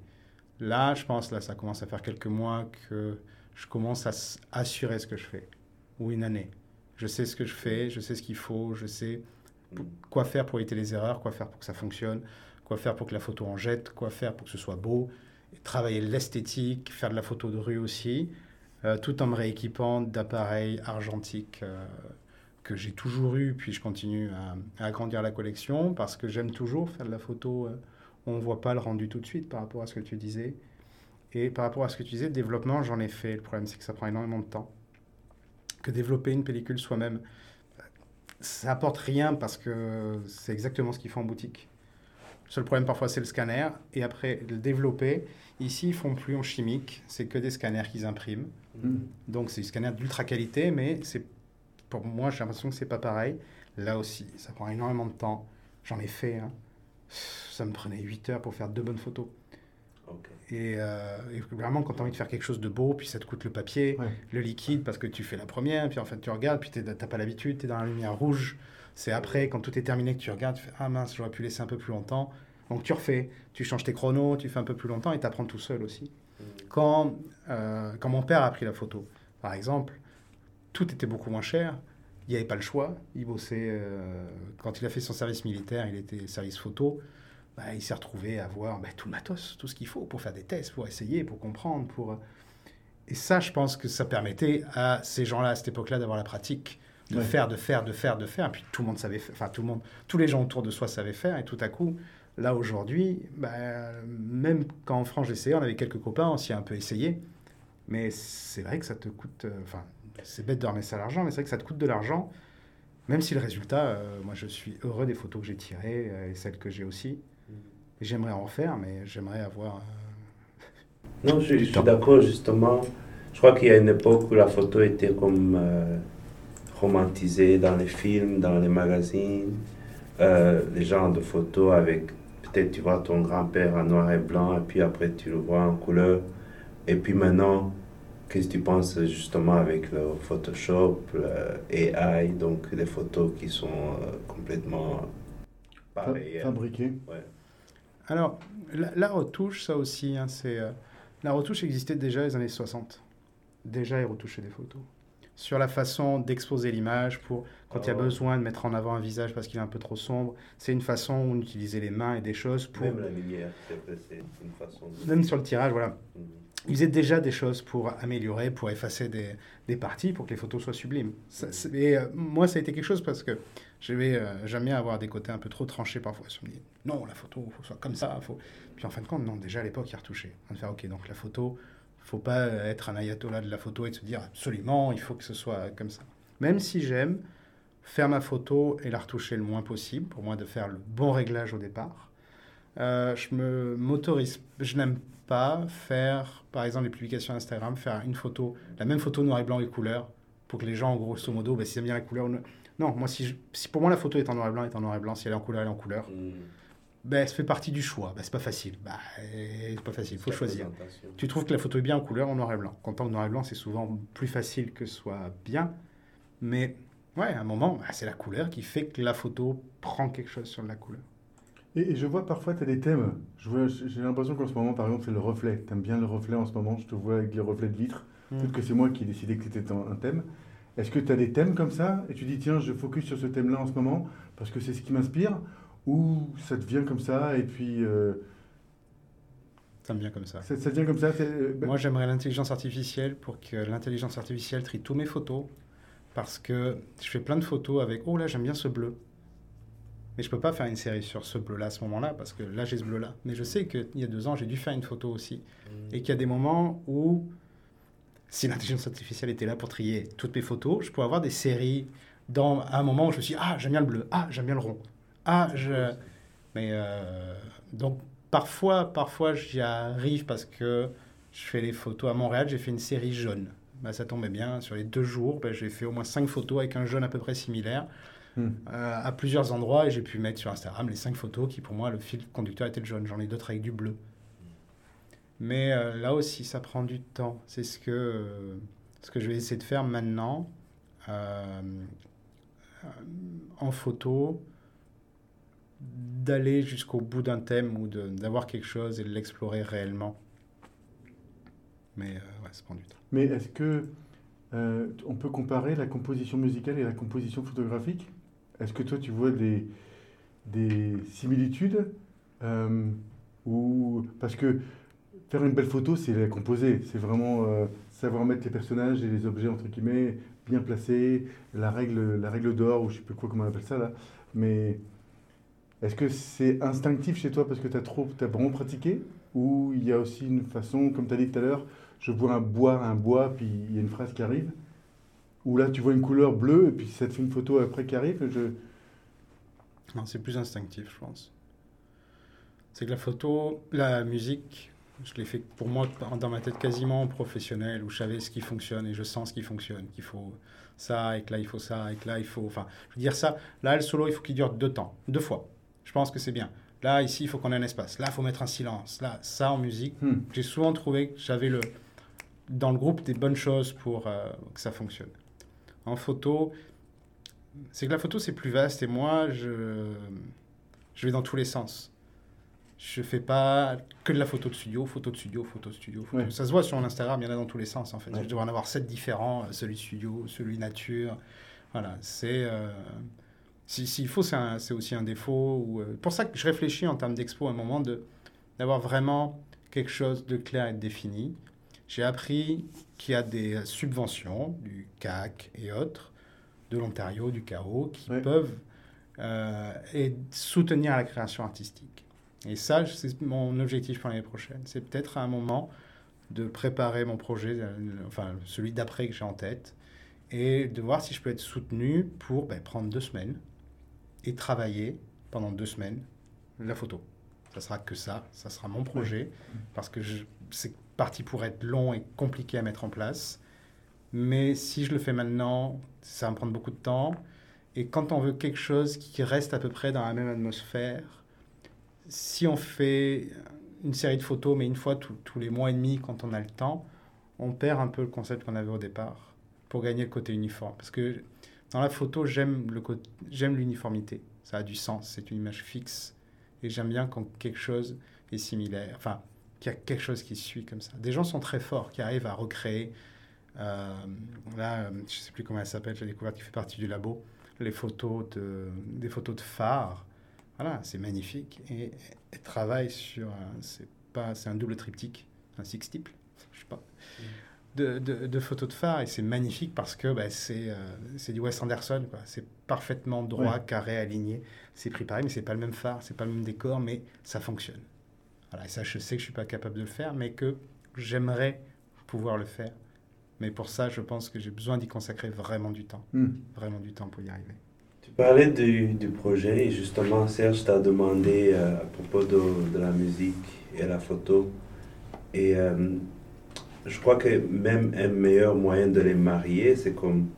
Speaker 4: Là, je pense, là, ça commence à faire quelques mois que je commence à assurer ce que je fais. Ou une année. Je sais ce que je fais, je sais ce qu'il faut, je sais p- quoi faire pour éviter les erreurs, quoi faire pour que ça fonctionne, quoi faire pour que la photo en jette, quoi faire pour que ce soit beau, et travailler l'esthétique, faire de la photo de rue aussi, euh, tout en me rééquipant d'appareils argentiques euh, que j'ai toujours eu, puis je continue à, à agrandir la collection parce que j'aime toujours faire de la photo. euh, on ne voit pas le rendu tout de suite par rapport à ce que tu disais. Et par rapport à ce que tu disais, le développement, j'en ai fait. Le problème, c'est que ça prend énormément de temps. Que développer une pellicule soi-même, ça apporte rien parce que c'est exactement ce qu'il faut en boutique. Le seul problème parfois, c'est le scanner. Et après, le développer, ici, ils font plus en chimique. C'est que des scanners qu'ils impriment.
Speaker 2: Mm.
Speaker 4: Donc, c'est des scanners d'ultra qualité, mais c'est pour moi, j'ai l'impression que c'est pas pareil. Là aussi, ça prend énormément de temps. J'en ai fait. hein. Ça me prenait 8 heures pour faire deux bonnes photos. Et, euh, et vraiment, quand tu as envie de faire quelque chose de beau, puis ça te coûte le papier,
Speaker 2: Ouais.
Speaker 4: le liquide, parce que tu fais la première, puis en fait, tu regardes, puis tu n'as pas l'habitude, tu es dans la lumière rouge. C'est après, quand tout est terminé, que tu regardes, tu fais Ah mince, j'aurais pu laisser un peu plus longtemps. Donc tu refais, tu changes tes chronos, tu fais un peu plus longtemps et tu apprends tout seul aussi
Speaker 3: Mhm.
Speaker 4: quand, euh, quand mon père a pris la photo, par exemple, tout était beaucoup moins cher. Il n'y avait pas le choix. Il bossait. euh, quand il a fait son service militaire, il était service photo. Bah, il s'est retrouvé à avoir bah, tout le matos, tout ce qu'il faut pour faire des tests, pour essayer, pour comprendre. Pour... Et ça, je pense que ça permettait à ces gens-là, à cette époque-là, d'avoir la pratique, de
Speaker 2: Ouais.
Speaker 4: faire, de faire, de faire, de faire. Et puis tout le monde savait faire. Enfin, tout le monde, tous les gens autour de soi savaient faire. Et tout à coup, là, aujourd'hui, bah, même quand en France j'essayais, on avait quelques copains, on s'y a un peu essayé. Mais c'est vrai que ça te coûte. euh, Enfin, c'est bête de remettre ça à l'argent, mais c'est vrai que ça te coûte de l'argent. Même si le résultat, euh, moi je suis heureux des photos que j'ai tirées euh, et celles que j'ai aussi. J'aimerais en refaire, mais j'aimerais avoir. euh,
Speaker 3: Non, je, je suis d'accord, justement. Je crois qu'il y a une époque où la photo était comme romantisée dans les films, dans les magazines. Les genres de photos avec, peut-être tu vois ton grand-père en noir et blanc, et puis après tu le vois en couleur. Et puis maintenant, qu'est-ce que tu penses justement avec le Photoshop, le AI, donc les photos qui sont euh, complètement
Speaker 2: Fa-
Speaker 3: pareilles.
Speaker 2: Fabriqué.
Speaker 4: Alors, la, la retouche, ça aussi, hein, c'est. euh, la retouche existait déjà les années 60. Déjà, ils retouchaient des photos. Sur la façon d'exposer l'image pour quand il y a
Speaker 3: Ah
Speaker 4: besoin de mettre en avant un visage parce qu'il est un peu trop sombre. C'est une façon où on utilisait les mains et des choses pour.
Speaker 3: Même la lumière, c'est c'est une façon de...
Speaker 4: Même sur le tirage, voilà.
Speaker 3: Mhm.
Speaker 4: Ils faisaient déjà des choses pour améliorer, pour effacer des, des parties, pour que les photos soient sublimes. Ça, c'est- et euh, moi, ça a été quelque chose parce que je vais euh, jamais avoir des côtés un peu trop tranchés parfois. Je me dis, non, la photo, il faut que ce soit comme ça. Faut... Puis en fin de compte, non, déjà à l'époque, il retouchait. On faire, ok, donc la photo, faut pas être un ayatollah de la photo et de se dire absolument, il faut que ce soit comme ça. Même si j'aime faire ma photo et la retoucher le moins possible, pour moi de faire le bon réglage au départ, euh, je me m'autorise, je n'aime pas faire, par exemple, les publications Instagram, faire une photo, la même photo noir et blanc et couleur, pour que les gens, grosso modo, bah, s'ils aiment bien la couleur. Non, moi, si, je- si pour moi la photo est en noir et blanc, elle est en noir et blanc, si elle est en couleur, elle est en couleur.
Speaker 3: Mhm.
Speaker 4: Ben, ça fait partie du choix. Ben, c'est pas facile. Ben, c'est pas facile. Il faut choisir. Tu trouves que la photo est bien en couleur en noir et blanc. Quand on noir et blanc, c'est souvent plus facile que ce soit bien. Mais ouais, à un moment, bah, c'est la couleur qui fait que la photo prend quelque chose sur la couleur.
Speaker 2: Et, et je vois parfois, tu as des thèmes. J'ai l'impression qu'en ce moment, par exemple, c'est le reflet. Tu aimes bien le reflet en ce moment. Je te vois avec les reflets de vitre. Peut-être que c'est moi qui ai décidé que c'était un, un thème. Est-ce que tu as des thèmes comme ça et tu dis, tiens, je focus sur ce thème-là en ce moment parce que c'est ce qui m'inspire Ou ça te vient comme ça et puis euh,
Speaker 4: Ça me vient comme ça.
Speaker 2: ça, ça vient comme ça euh, bah,
Speaker 4: Moi, j'aimerais l'intelligence artificielle pour que l'intelligence artificielle trie tous mes photos. Parce que je fais plein de photos avec Oh là, j'aime bien ce bleu. Mais je peux pas faire une série sur ce bleu-là à ce moment-là, parce que là, j'ai ce bleu-là. Mais je sais qu'il y a deux ans, j'ai dû faire une photo aussi. Et qu'il y a des moments où, si l'intelligence artificielle était là pour trier toutes mes photos, je pourrais avoir des séries dans à un moment où je me suis dit, ah, j'aime bien le bleu, ah, j'aime bien le rond, ah, je... Mais euh, donc, parfois, parfois, j'y arrive parce que je fais les photos à Montréal, j'ai fait une série jaune. Bah, ça tombait bien, sur les deux jours, bah, j'ai fait au moins cinq photos avec un jaune à peu près similaire.
Speaker 2: Hmm.
Speaker 4: euh, à plusieurs endroits et j'ai pu mettre sur Instagram les cinq photos qui pour moi le fil conducteur était le jaune. J'en ai d'autres avec du bleu. Mais euh, là aussi ça prend du temps. C'est ce que, euh, ce que je vais essayer de faire maintenant en photo, d'aller jusqu'au bout d'un thème ou d'avoir quelque chose et de l'explorer réellement. Mais ouais, ça prend du temps.
Speaker 2: Mais est-ce que euh, on peut comparer la composition musicale et la composition photographique? Est-ce que toi tu vois des, des similitudes euh, ou parce que faire une belle photo c'est la composer, c'est vraiment euh, savoir mettre les personnages et les objets entre guillemets bien placés, la règle la règle d'or ou je sais plus quoi comment on appelle ça là, mais est-ce que c'est instinctif chez toi parce que tu as trop t'as vraiment pratiqué? Ou il y a aussi une façon comme tu as dit tout à l'heure je vois un bois, un bois, puis il y a une phrase qui arrive. Ou là, tu vois une couleur bleue, et puis ça te fait une photo après qui arrive. Je...
Speaker 4: Non, c'est plus instinctif, je pense. C'est que la photo, la musique, je l'ai fait pour moi dans ma tête quasiment professionnelle, où je savais ce qui fonctionne et je sens ce qui fonctionne, qu'il faut ça, et que là il faut ça, et que là il faut. Enfin, je veux dire ça, là le solo il faut qu'il dure deux temps, deux fois. Je pense que c'est bien. Là, ici, il faut qu'on ait un espace. Là, il faut mettre un silence. Là, ça en musique,
Speaker 2: Hmm.
Speaker 4: j'ai souvent trouvé que j'avais le, dans le groupe des bonnes choses pour euh, que ça fonctionne. En photo, c'est que la photo c'est plus vaste et moi je, je vais dans tous les sens. Je fais pas que de la photo de studio, photo de studio, photo de studio. photo.
Speaker 2: Ouais.
Speaker 4: Ça se voit sur mon Instagram, il y en a dans tous les sens en fait.
Speaker 3: Ouais.
Speaker 4: Je devrais en avoir sept différents, euh, celui studio, celui nature. Voilà, c'est... euh, si- S'il faut, c'est aussi un défaut. Ou, euh, pour ça que je réfléchis en termes d'expo à un moment de- d'avoir vraiment quelque chose de clair et de défini. J'ai appris qu'il y a des subventions du CAC et autres, de l'Ontario, du CAO, qui peuvent euh, et soutenir la création artistique. Et ça, c'est mon objectif pour l'année prochaine. C'est peut-être à un moment de préparer mon projet, euh, enfin celui d'après que j'ai en tête, et de voir si je peux être soutenu pour ben, prendre deux semaines et travailler pendant deux semaines la photo. Ça sera que ça, ça sera mon projet, parce que c'est parti pour être long et compliqué à mettre en place. Mais si je le fais maintenant, ça va me prendre beaucoup de temps. Et quand on veut quelque chose qui reste à peu près dans la même atmosphère, si on fait une série de photos, mais une fois tous- les mois et demi quand on a le temps, on perd un peu le concept qu'on avait au départ pour gagner le côté uniforme. Parce que dans la photo, j'aime l'uniformité. Ça a du sens, c'est une image fixe. Et j'aime bien quand quelque chose est similaire, enfin, qu'il y a quelque chose qui suit comme ça. Des gens sont très forts, qui arrivent à recréer. euh, là, euh, je ne sais plus comment elle s'appelle, j'ai découvert qui fait partie du labo, les photos de, des photos de phare. Voilà, c'est magnifique. Et elle travaille sur, c'est pas, c'est un double triptyque, un sixtuple, je sais pas, de, de, de photos de phare. Et c'est magnifique parce que bah, c'est, euh, c'est du Wes Anderson, quoi. C'est parfaitement droit,
Speaker 2: Ouais.
Speaker 4: carré, aligné. C'est pris pareil, mais c'est pas le même phare, c'est pas le même décor, mais ça fonctionne. Voilà, et ça, je sais que je suis pas capable de le faire, mais que j'aimerais pouvoir le faire. Mais pour ça, je pense que j'ai besoin d'y consacrer vraiment du temps,
Speaker 2: Hmm.
Speaker 4: vraiment du temps pour y arriver.
Speaker 3: Tu parlais du, du projet et justement Serge t'a demandé euh, à propos de, de la musique et la photo. Et euh, je crois que même un meilleur moyen de les marier, c'est comme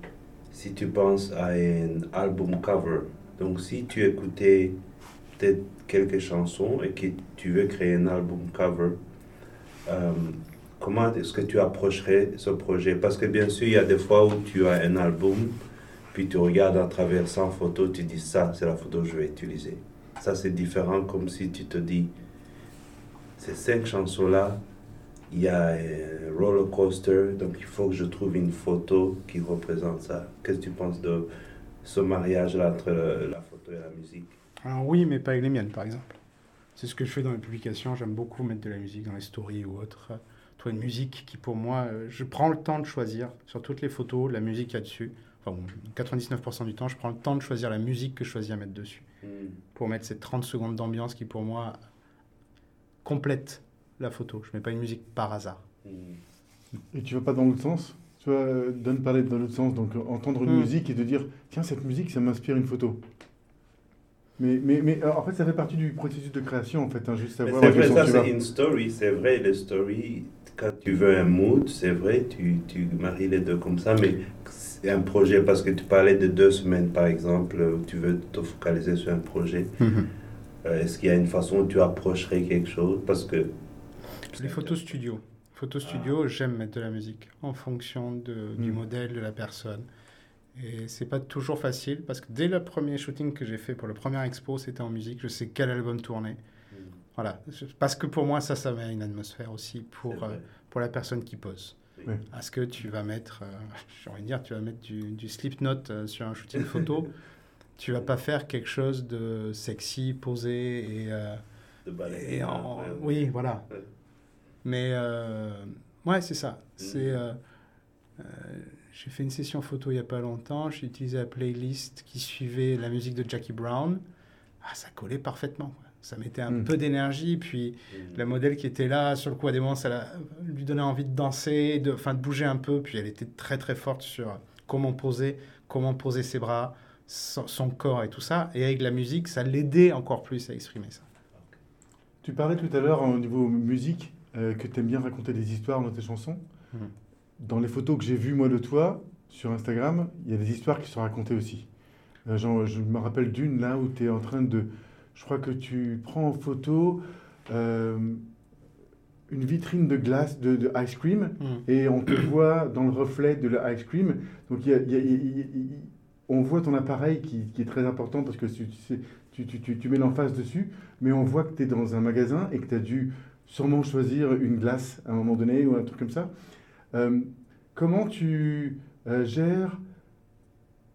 Speaker 3: si tu penses à un album cover. Donc si tu écoutais quelques chansons et que tu veux créer un album cover, euh, comment est-ce que tu approcherais ce projet? Parce que bien sûr, il y a des fois où tu as un album, puis tu regardes à travers 100 photos, tu dis ça, c'est la photo que je vais utiliser. Ça, c'est différent comme si tu te dis, ces cinq chansons-là, il y a un roller coaster, donc il faut que je trouve une photo qui représente ça. Qu'est-ce que tu penses de ce mariage-là entre la photo et la musique?
Speaker 4: Alors oui, mais pas avec les miennes, par exemple. C'est ce que je fais dans les publications. J'aime beaucoup mettre de la musique dans les stories ou autre. Toi, une musique qui, pour moi, euh, je prends le temps de choisir sur toutes les photos la musique qu'il y a dessus. Enfin, bon, 99% du temps, je prends le temps de choisir la musique que je choisis à mettre dessus.
Speaker 3: Hmm.
Speaker 4: Pour mettre ces 30 secondes d'ambiance qui, pour moi, complète la photo. Je mets pas une musique par hasard.
Speaker 3: Hmm.
Speaker 2: Et tu vas pas dans l'autre sens? Tu vois, euh, Don parlait dans l'autre sens, donc euh, entendre une
Speaker 4: Hmm.
Speaker 2: musique et te dire tiens, cette musique, ça m'inspire une photo. Mais, mais, mais alors, en fait, ça fait partie du processus de création, en fait, hein, juste savoir
Speaker 3: C'est vrai, ça c'est une story, c'est vrai, les stories, quand tu veux un mood, c'est vrai, tu, tu maries les deux comme ça, mais c'est un projet, parce que tu parlais de deux semaines par exemple, où tu veux te focaliser sur un projet. Euh, Est-ce qu'il y a une façon où tu approcherais quelque chose? Parce que.
Speaker 4: Les photos studio. Photos studio, j'aime mettre de la musique en fonction de, du
Speaker 2: Mm.
Speaker 4: modèle de la personne. Et c'est pas toujours facile parce que dès le premier shooting que j'ai fait pour le premier expo, c'était en musique. Je sais quel album tourner. Voilà. Je- Parce que pour moi, ça, ça met une atmosphère aussi pour, euh, pour la personne qui pose.
Speaker 3: Oui.
Speaker 4: Est-ce que tu vas mettre, euh, (laughs) j'ai envie de dire, tu vas mettre du, du Slipknot euh, sur un shooting photo (laughs) Tu vas pas faire quelque chose de sexy, posé et. euh,
Speaker 3: De
Speaker 4: et en-
Speaker 3: ouais.
Speaker 4: Oui, voilà.
Speaker 3: Ouais.
Speaker 4: Mais euh, ouais, c'est ça. C'est, euh, j'ai fait une session photo il n'y a pas longtemps. J'ai utilisé la playlist qui suivait la musique de Jackie Brown. Ah, ça collait parfaitement. quoi. Ça mettait un
Speaker 2: Mhm.
Speaker 4: peu d'énergie. Puis
Speaker 3: Hmm.
Speaker 4: la modèle qui était là, sur le coup, à des moments, ça la- lui donnait envie de danser, de, bouger un peu. Puis elle était très très forte sur comment poser, comment poser ses bras, son, son corps et tout ça. Et avec la musique, ça l'aidait encore plus à exprimer ça.
Speaker 2: Tu parlais tout à l'heure au niveau musique euh, que tu aimes bien raconter des histoires dans tes chansons.
Speaker 4: Mhm.
Speaker 2: Dans les photos que j'ai vues moi de toi sur Instagram, il y a des histoires qui sont racontées aussi. Euh, genre, je me rappelle d'une là où tu es en train de. Je crois que tu prends en photo euh, une vitrine de glace, de, de ice cream,
Speaker 4: Mhm.
Speaker 2: et on te voit dans le reflet de la ice cream. Donc il y a- il y a- il y a- il y a- on voit ton appareil qui, qui est très important parce que tu, tu, tu- tu mets l'emphase dessus, mais on voit que tu es dans un magasin et que tu as dû sûrement choisir une glace à un moment donné ou un truc comme ça. Euh, comment tu euh, gères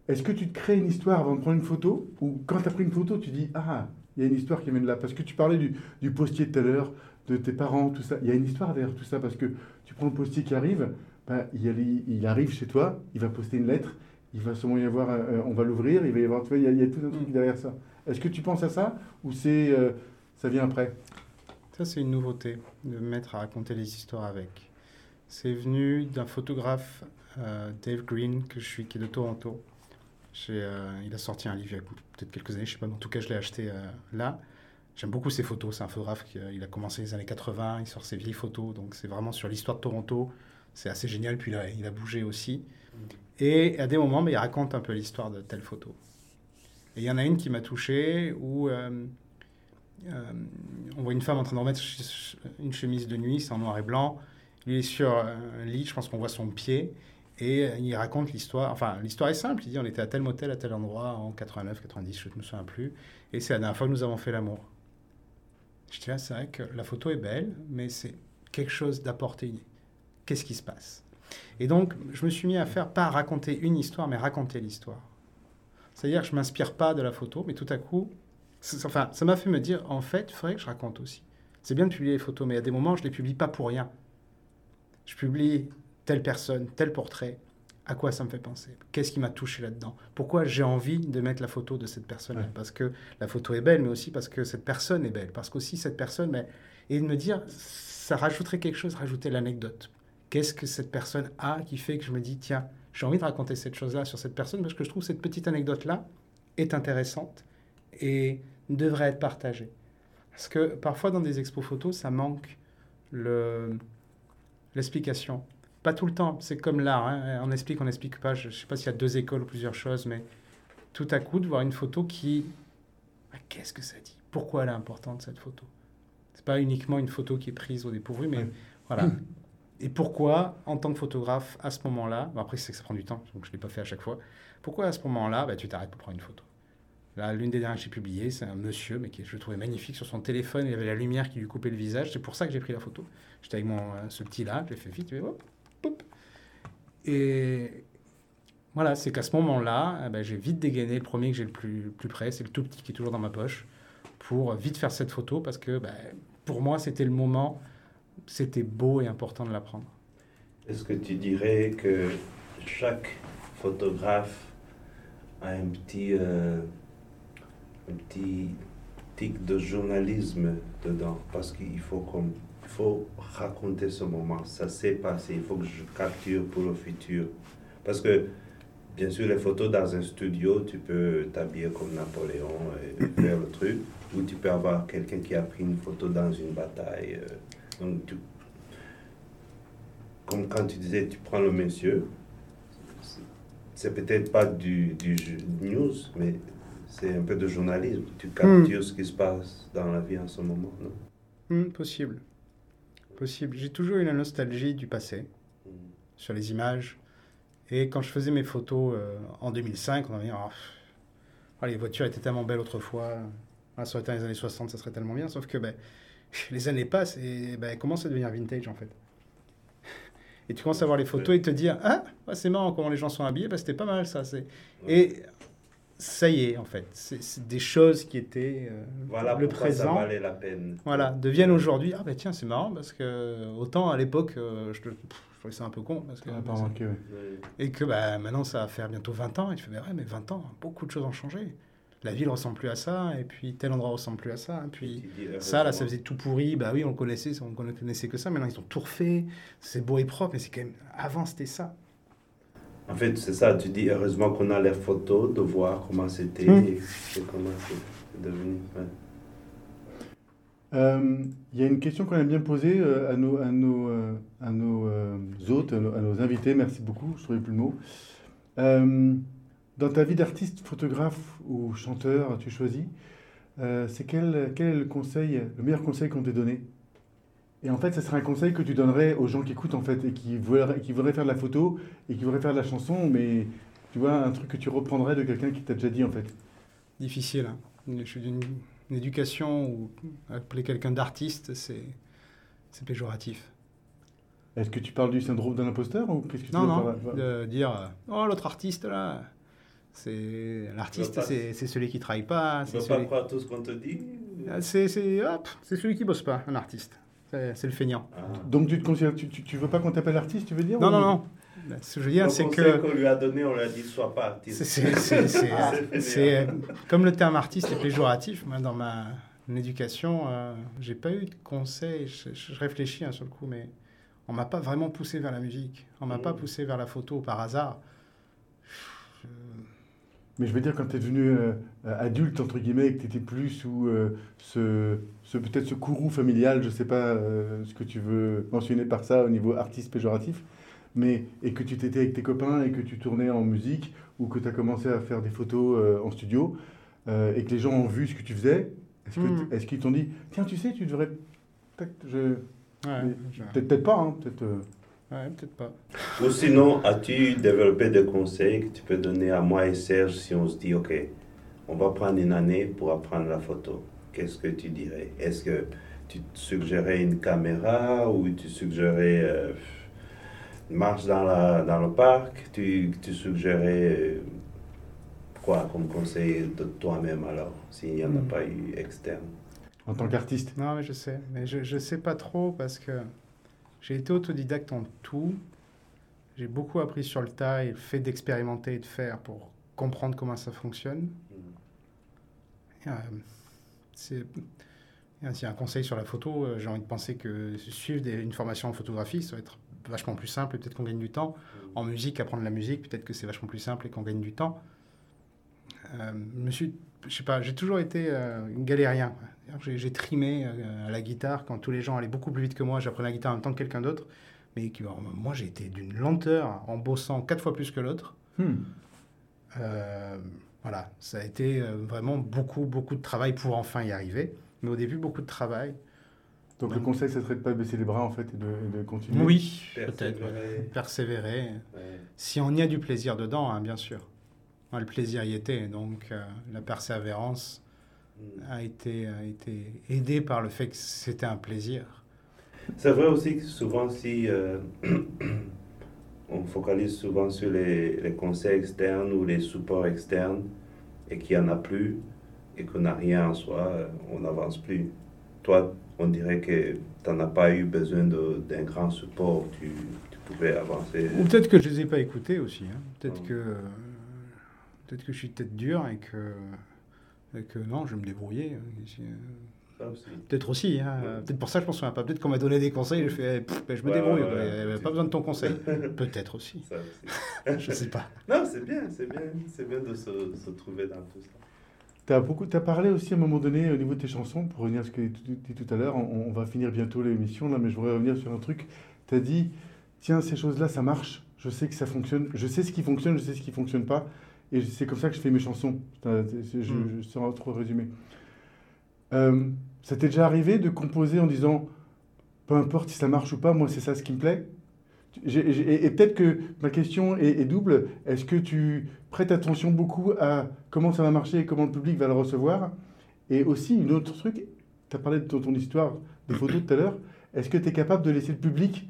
Speaker 2: Est-ce que tu te crées une histoire avant de prendre une photo? Ou quand tu as pris une photo, tu dis Ah, il y a une histoire qui vient de là Parce que tu parlais du, du postier tout à l'heure, de tes parents, tout ça. Il y a une histoire derrière tout ça parce que tu prends le postier qui arrive, ben, il, arrive chez toi, il va poster une lettre, il va sûrement y avoir, euh, on va l'ouvrir, il va y avoir, tu vois, il y a, il y a tout un truc
Speaker 4: Mm.
Speaker 2: derrière ça. Est-ce que tu penses à ça ou c'est, euh, ça vient après?
Speaker 4: Ça, c'est une nouveauté, de me mettre à raconter les histoires avec. C'est venu d'un photographe, euh, Dave Green, que je suis, qui est de Toronto. Euh, il a sorti un livre il y a peut-être quelques années, je sais pas, mais en tout cas, je l'ai acheté euh, là. J'aime beaucoup ses photos. C'est un photographe qui a commencé les années 80, il sort ses vieilles photos, donc c'est vraiment sur l'histoire de Toronto. C'est assez génial, puis il a, bougé aussi. Et à des moments, mais il raconte un peu l'histoire de telle photo. Et il y en a une qui m'a touché où on voit une femme en train de remettre une chemise de nuit, c'est en noir et blanc. Il est sur un lit, je pense qu'on voit son pied. Et il raconte l'histoire. Enfin, l'histoire est simple. Il dit on était à tel motel, à tel endroit, en 89, 90, je ne me souviens plus. Et c'est la dernière fois que nous avons fait l'amour. Je dis là, c'est vrai que la photo est belle, mais c'est quelque chose d'apporté. Qu'est-ce qui se passe? Et donc, je me suis mis à faire, pas raconter une histoire, mais raconter l'histoire. C'est-à-dire que je m'inspire pas de la photo, mais tout à coup, enfin, ça m'a fait me dire, en fait, il faudrait que je raconte aussi. C'est bien de publier les photos, mais à des moments, je les publie pas pour rien. Je publie telle personne, tel portrait. À quoi ça me fait penser? Qu'est-ce qui m'a touché là-dedans? Pourquoi j'ai envie de mettre la photo de cette personne
Speaker 2: Ouais.
Speaker 4: Parce que la photo est belle, mais aussi parce que cette personne est belle. Parce qu'aussi cette personne, mais... et de me dire, ça rajouterait quelque chose, rajouter l'anecdote. Qu'est-ce que cette personne a qui fait que je me dis, tiens, j'ai envie de raconter cette chose-là sur cette personne parce que je trouve cette petite anecdote-là est intéressante et devrait être partagée. Parce que parfois dans des expos photos, ça manque le- l'explication. Pas tout le temps, c'est comme l'art, hein. on explique, on n'explique pas. Je ne sais pas s'il y a deux écoles ou plusieurs choses, mais tout à coup de voir une photo qui... Ah, Qu'est-ce que ça dit? Pourquoi elle est importante cette photo? C'est pas uniquement une photo qui est prise au dépourvu, mais
Speaker 2: Ouais.
Speaker 4: voilà. Et pourquoi, en tant que photographe, à ce moment-là, bon, après c'est que ça prend du temps, donc je ne l'ai pas fait à chaque fois, pourquoi à ce moment-là, bah, tu t'arrêtes pour prendre une photo? L'une des dernières que j'ai publiées, c'est un monsieur, mais qui je le trouvais magnifique sur son téléphone, il avait la lumière qui lui coupait le visage, c'est pour ça que j'ai pris la photo. J'étais avec mon, euh, ce petit-là, je l'ai fait vite, et hop, hop. Et voilà, c'est qu'à ce moment-là, eh ben, j'ai vite dégainé le premier que j'ai le plus, plus près, c'est le tout petit qui est toujours dans ma poche, pour vite faire cette photo, parce que ben, pour moi, c'était le moment, c'était beau et important de la prendre.
Speaker 3: Est-ce que tu dirais que chaque photographe a un petit, euh, un petit tic de journalisme dedans Parce qu'il faut, faut raconter ce moment. Ça s'est passé, il faut que je capture pour le futur. Parce que, bien sûr, les photos dans un studio, tu peux t'habiller comme Napoléon et faire le truc. Ou tu peux avoir quelqu'un qui a pris une photo dans une bataille. euh, donc, comme quand tu disais, tu prends le monsieur, c'est- peut-être pas du, du news, mais c'est un peu de journalisme. Tu captures ce qui se passe dans la vie en ce moment, non?
Speaker 4: Hmm, possible. Possible. J'ai toujours eu la nostalgie du passé. sur les images. Et quand je faisais mes photos euh, en 2005, on avait dit, pff, ah, les voitures étaient tellement belles autrefois. Ah, ça aurait été dans les années 60, ça serait tellement bien. Sauf que ben, (laughs) les années passent et ben, elles commencent à devenir vintage en fait. Et tu commences à voir les photos et te dire Ah, ouais, c'est marrant comment les gens sont habillés, ben, c'était pas mal ça. Et ça y est, en fait. C'est des choses qui étaient euh,
Speaker 3: Voilà
Speaker 4: le
Speaker 3: pourquoi ça
Speaker 4: présent.
Speaker 3: valait la peine.
Speaker 4: Voilà, deviennent aujourd'hui. Ah, ben tiens, c'est marrant parce que autant à l'époque, euh, je, je trouvais ça un peu con. Parce que,
Speaker 2: Ah, pas remarqué, ouais.
Speaker 3: Ouais.
Speaker 4: et que bah, maintenant, ça va faire bientôt 20 ans. Et tu fais, mais ouais, mais 20 ans, beaucoup de choses ont changé. La ville ressemble plus à ça, et puis tel endroit ressemble plus à ça. Et puis
Speaker 3: dis,
Speaker 4: ça, là, ça faisait tout pourri. Bah oui, on le connaissait, on ne connaissait que ça. Maintenant, ils ont tout refait. C'est beau et propre, mais c'est quand même. Avant, c'était ça.
Speaker 3: En fait, c'est ça, tu dis heureusement qu'on a les photos de voir comment c'était
Speaker 4: Hmm.
Speaker 3: et, et comment c'est devenu. ouais.
Speaker 2: Euh, Il y a une question qu'on aime bien poser euh, à nos, à nos, euh, à nos hôtes, à nos, à nos invités. Merci beaucoup, je ne trouvais plus le mot. Dans ta vie d'artiste, photographe ou chanteur, tu choisis, c'est quel, quel est le conseil, le meilleur conseil qu'on t'ait donné? Et en fait, ça serait un conseil que tu donnerais aux gens qui écoutent en fait et qui voudraient, qui voudraient faire de la photo et qui voudraient faire de la chanson, mais Tu vois, un truc que tu reprendrais de quelqu'un qui t'a déjà dit en fait.
Speaker 4: Difficile. hein. Je suis d'une une éducation où appeler quelqu'un d'artiste, c'est c'est péjoratif.
Speaker 2: Est-ce que tu parles du syndrome de l'imposteur ou qu'est-ce que tu
Speaker 4: Non,
Speaker 2: veux
Speaker 4: non, de dire oh l'autre artiste là, c'est l'artiste, c'est c'est celui qui travaille pas,
Speaker 3: Tu ne pas
Speaker 4: celui,
Speaker 3: croire tout ce qu'on te dit
Speaker 4: Ah, c'est c'est hop, c'est celui qui bosse pas, un artiste. C'est le feignant.
Speaker 3: Ah.
Speaker 2: Donc tu te considères, tu, tu, tu veux pas qu'on t'appelle artiste, tu veux dire
Speaker 4: Non,
Speaker 2: ou-
Speaker 4: non, non. Ce que je veux dire,
Speaker 3: Le
Speaker 4: c'est
Speaker 3: conseil
Speaker 4: que
Speaker 3: qu'on lui a donné, on lui a dit sois pas artiste. (laughs)
Speaker 4: c'est- comme le terme artiste est péjoratif. Moi, dans ma mon éducation, euh, j'ai pas eu de conseils. Je, je réfléchis hein, sur le coup, mais on m'a pas vraiment poussé vers la musique. On m'a pas
Speaker 3: Mhm.
Speaker 4: poussé vers la photo par hasard.
Speaker 2: Mais je veux dire, quand tu es devenu euh, adulte, entre guillemets, et que tu étais plus sous euh, ce, ce peut-être ce courroux familial, je sais pas euh, ce que tu veux mentionner par ça au niveau artiste péjoratif, mais et que tu t'étais avec tes copains et que tu tournais en musique ou que tu as commencé à faire des photos euh, en studio euh, et que les gens ont vu ce que tu faisais, est-ce est-ce qu'ils t'ont dit, tiens, tu sais, tu devrais. peut-être je-
Speaker 4: Ouais,
Speaker 2: mais
Speaker 4: je-
Speaker 2: Peut-être peut-être pas, hein, peut-être.
Speaker 4: Ouais, peut-être pas.
Speaker 3: Ou sinon, as-tu développé des conseils que tu peux donner à moi et Serge si on se dit, OK, on va prendre une année pour apprendre la photo? Qu'est-ce que tu dirais? Est-ce que tu suggérais une caméra ou tu suggérais euh, une marche dans, la, dans le parc? Tu, tu suggérais euh, quoi comme conseil de toi-même alors, s'il n'y en a
Speaker 4: Hmm.
Speaker 3: pas eu externe?
Speaker 2: En tant qu'artiste?
Speaker 4: Non, mais je sais. Mais je, je sais pas trop parce que j'ai été autodidacte en tout. J'ai beaucoup appris sur le tas et le fait d'expérimenter et de faire pour comprendre comment ça fonctionne. Euh, c'est y a un conseil sur la photo, euh, j'ai envie de penser que suivre des- une formation en photographie, ça va être vachement plus simple et peut-être qu'on gagne du temps. En musique, apprendre la musique, peut-être que c'est vachement plus simple et qu'on gagne du temps. Euh, je me suis, je sais pas, j'ai toujours été euh, galérien. J'ai, j'ai trimé euh, à la guitare quand tous les gens allaient beaucoup plus vite que moi. J'apprenais la guitare en même temps que quelqu'un d'autre. Mais qui- alors, moi, j'ai été d'une lenteur en bossant quatre fois plus que l'autre.
Speaker 2: Hmm.
Speaker 4: Euh, voilà, ça a été euh, vraiment beaucoup, beaucoup de travail pour enfin y arriver. Mais au début, beaucoup de travail.
Speaker 2: Donc le conseil, ça serait de pas baisser les bras en fait et de, et de continuer.
Speaker 4: Oui, peut-être.
Speaker 3: Persévérer.
Speaker 4: ouais. Persévérer.
Speaker 3: Ouais.
Speaker 4: Si on y a du plaisir dedans, hein, bien sûr. Le plaisir y était. Donc, euh, la persévérance. A été, a été aidée par le fait que c'était un plaisir.
Speaker 3: C'est vrai aussi que souvent, si euh, (clears throat) on focalise souvent sur les, les conseils externes ou les supports externes et qu'il n'y en a plus et qu'on n'a rien en soi, euh, on n'avance plus. Toi, on dirait que tu n'en as pas eu besoin d'un grand support, tu, tu pouvais avancer.
Speaker 4: Ou peut-être que je les ai pas écoutés aussi. hein. Peut-être
Speaker 3: Mm.
Speaker 4: que, euh, peut-être que je suis peut-être dur et que, et que non, je vais me débrouiller. euh. Peut-être aussi. hein.
Speaker 3: Ouais.
Speaker 4: Peut-être pour ça, je m'en souviens pas. Peut-être qu'on m'a donné des conseils. Je fais, pff, ben, je me
Speaker 3: Ouais,
Speaker 4: débrouille.
Speaker 3: ouais,
Speaker 4: pas besoin de ton conseil. (laughs) Peut-être aussi.
Speaker 3: Ça aussi. (laughs)
Speaker 4: Je sais pas.
Speaker 3: Non, c'est bien, c'est bien, c'est bien de se, se trouver dans tout ça.
Speaker 2: Tu as, beaucoup, as parlé aussi à un moment donné au niveau de tes chansons, pour revenir à ce que tu dis tout à l'heure, on, on va finir bientôt l'émission là, mais je voudrais revenir sur un truc. Tu as dit, tiens, ces choses-là, ça marche, je sais que ça fonctionne, je sais ce qui fonctionne, je sais ce qui fonctionne pas, et c'est comme ça que je fais mes chansons. Je,
Speaker 4: Mm.
Speaker 2: je, trop résumer. Euh, ça t'est déjà arrivé de composer en disant, peu importe si ça marche ou pas, moi c'est ça ce qui me plaît? Et et peut-être que ma question est, est double. Est-ce que tu prêtes attention beaucoup à comment ça va marcher et comment le public va le recevoir? Et aussi, une autre truc, tu as parlé de ton, ton histoire des photos tout à l'heure. Est-ce que tu es capable de laisser le public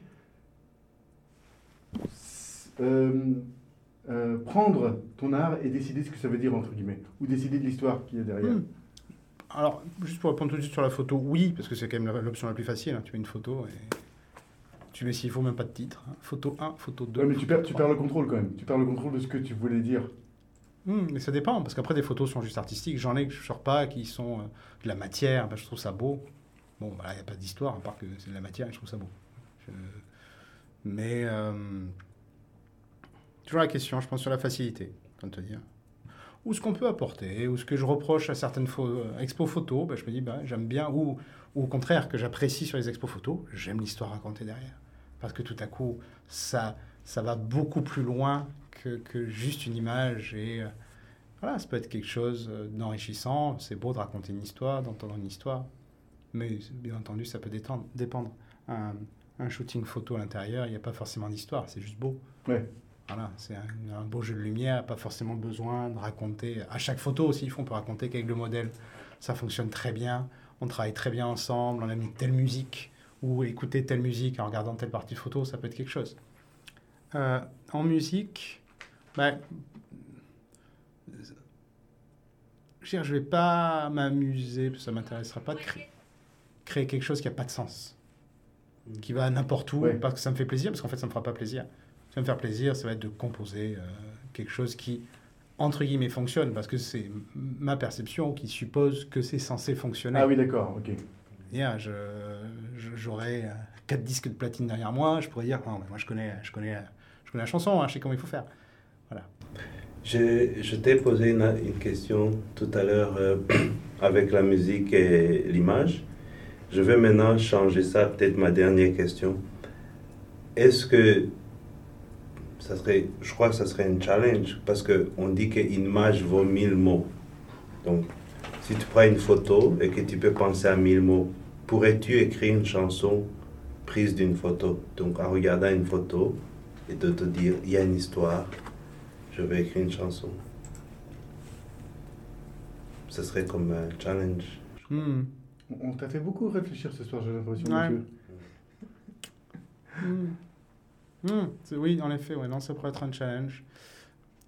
Speaker 2: euh, euh, prendre ton art et décider ce que ça veut dire, entre guillemets Ou décider de l'histoire qu'il y a derrière
Speaker 4: Hmm. Alors, juste pour répondre tout de suite sur la photo, oui, parce que c'est quand même l'option la plus facile. hein. Tu mets une photo et tu mets s'il faut même pas de titre. hein. Photo 1, photo 2.
Speaker 2: Ouais, mais tu perds, tu
Speaker 4: 3.
Speaker 2: perds le contrôle quand même. Tu perds le contrôle de ce que tu voulais dire.
Speaker 4: Hmm, mais ça dépend, parce qu'après, des photos sont juste artistiques. J'en ai que je sors pas, qui sont euh, de la matière, ben, je trouve ça beau. Bon, il n'y a pas d'histoire, à part que c'est de la matière et je trouve ça beau. Je- Mais, euh, toujours la question, je pense, sur la facilité, comme te dire. Ou ce qu'on peut apporter, ou ce que je reproche à certaines euh, expos photos, ben, je me dis, ben, j'aime bien, ou, au contraire, que j'apprécie sur les expos photos, j'aime l'histoire racontée derrière. Parce que tout à coup, ça, ça va beaucoup plus loin que, juste une image et euh, voilà, ça peut être quelque chose euh, d'enrichissant. C'est beau de raconter une histoire, d'entendre une histoire, mais bien entendu, ça peut dépendre. Un, shooting photo à l'intérieur, il n'y a pas forcément d'histoire, c'est juste beau. Voilà, c'est un, un beau jeu de lumière, pas forcément besoin de raconter. À chaque photo aussi, on peut raconter qu'avec le modèle, ça fonctionne très bien. On travaille très bien ensemble, on a mis telle musique ou écouter telle musique en regardant telle partie de photo, ça peut être quelque chose. Euh, en musique, ben, je ne vais pas m'amuser, ça ne m'intéressera pas de créer, créer quelque chose qui n'a pas de sens, qui va n'importe où,
Speaker 2: Ouais.
Speaker 4: parce que ça me fait plaisir, parce qu'en fait, ça ne me fera pas plaisir. Me faire plaisir, ça va être de composer euh, quelque chose qui, entre guillemets, fonctionne, parce que c'est ma perception qui suppose que c'est censé fonctionner.
Speaker 2: Ah oui, d'accord, ok.
Speaker 4: Hier, je, je- j'aurais euh, quatre disques de platine derrière moi, je pourrais dire, non, mais moi je connais, je connais, je connais la chanson, hein, je sais comment il faut faire.
Speaker 3: Je, je t'ai posé une, une question tout à l'heure euh, (clears throat) avec la musique et l'image. Je vais maintenant changer ça, peut-être ma dernière question. Est-ce que ça serait, je crois que ça serait un challenge parce qu'on dit qu'une image vaut mille mots. Donc, si tu prends une photo et que tu peux penser à mille mots, pourrais-tu écrire une chanson prise d'une photo? Donc, en regardant une photo et de te dire, il y a une histoire, je vais écrire une chanson. Ce serait comme un challenge.
Speaker 4: Hmm.
Speaker 2: On t'a fait beaucoup réfléchir ce soir, j'ai l'impression.
Speaker 4: Ouais. Hmm. Oui, en effet, ouais, non, ça pourrait être un challenge.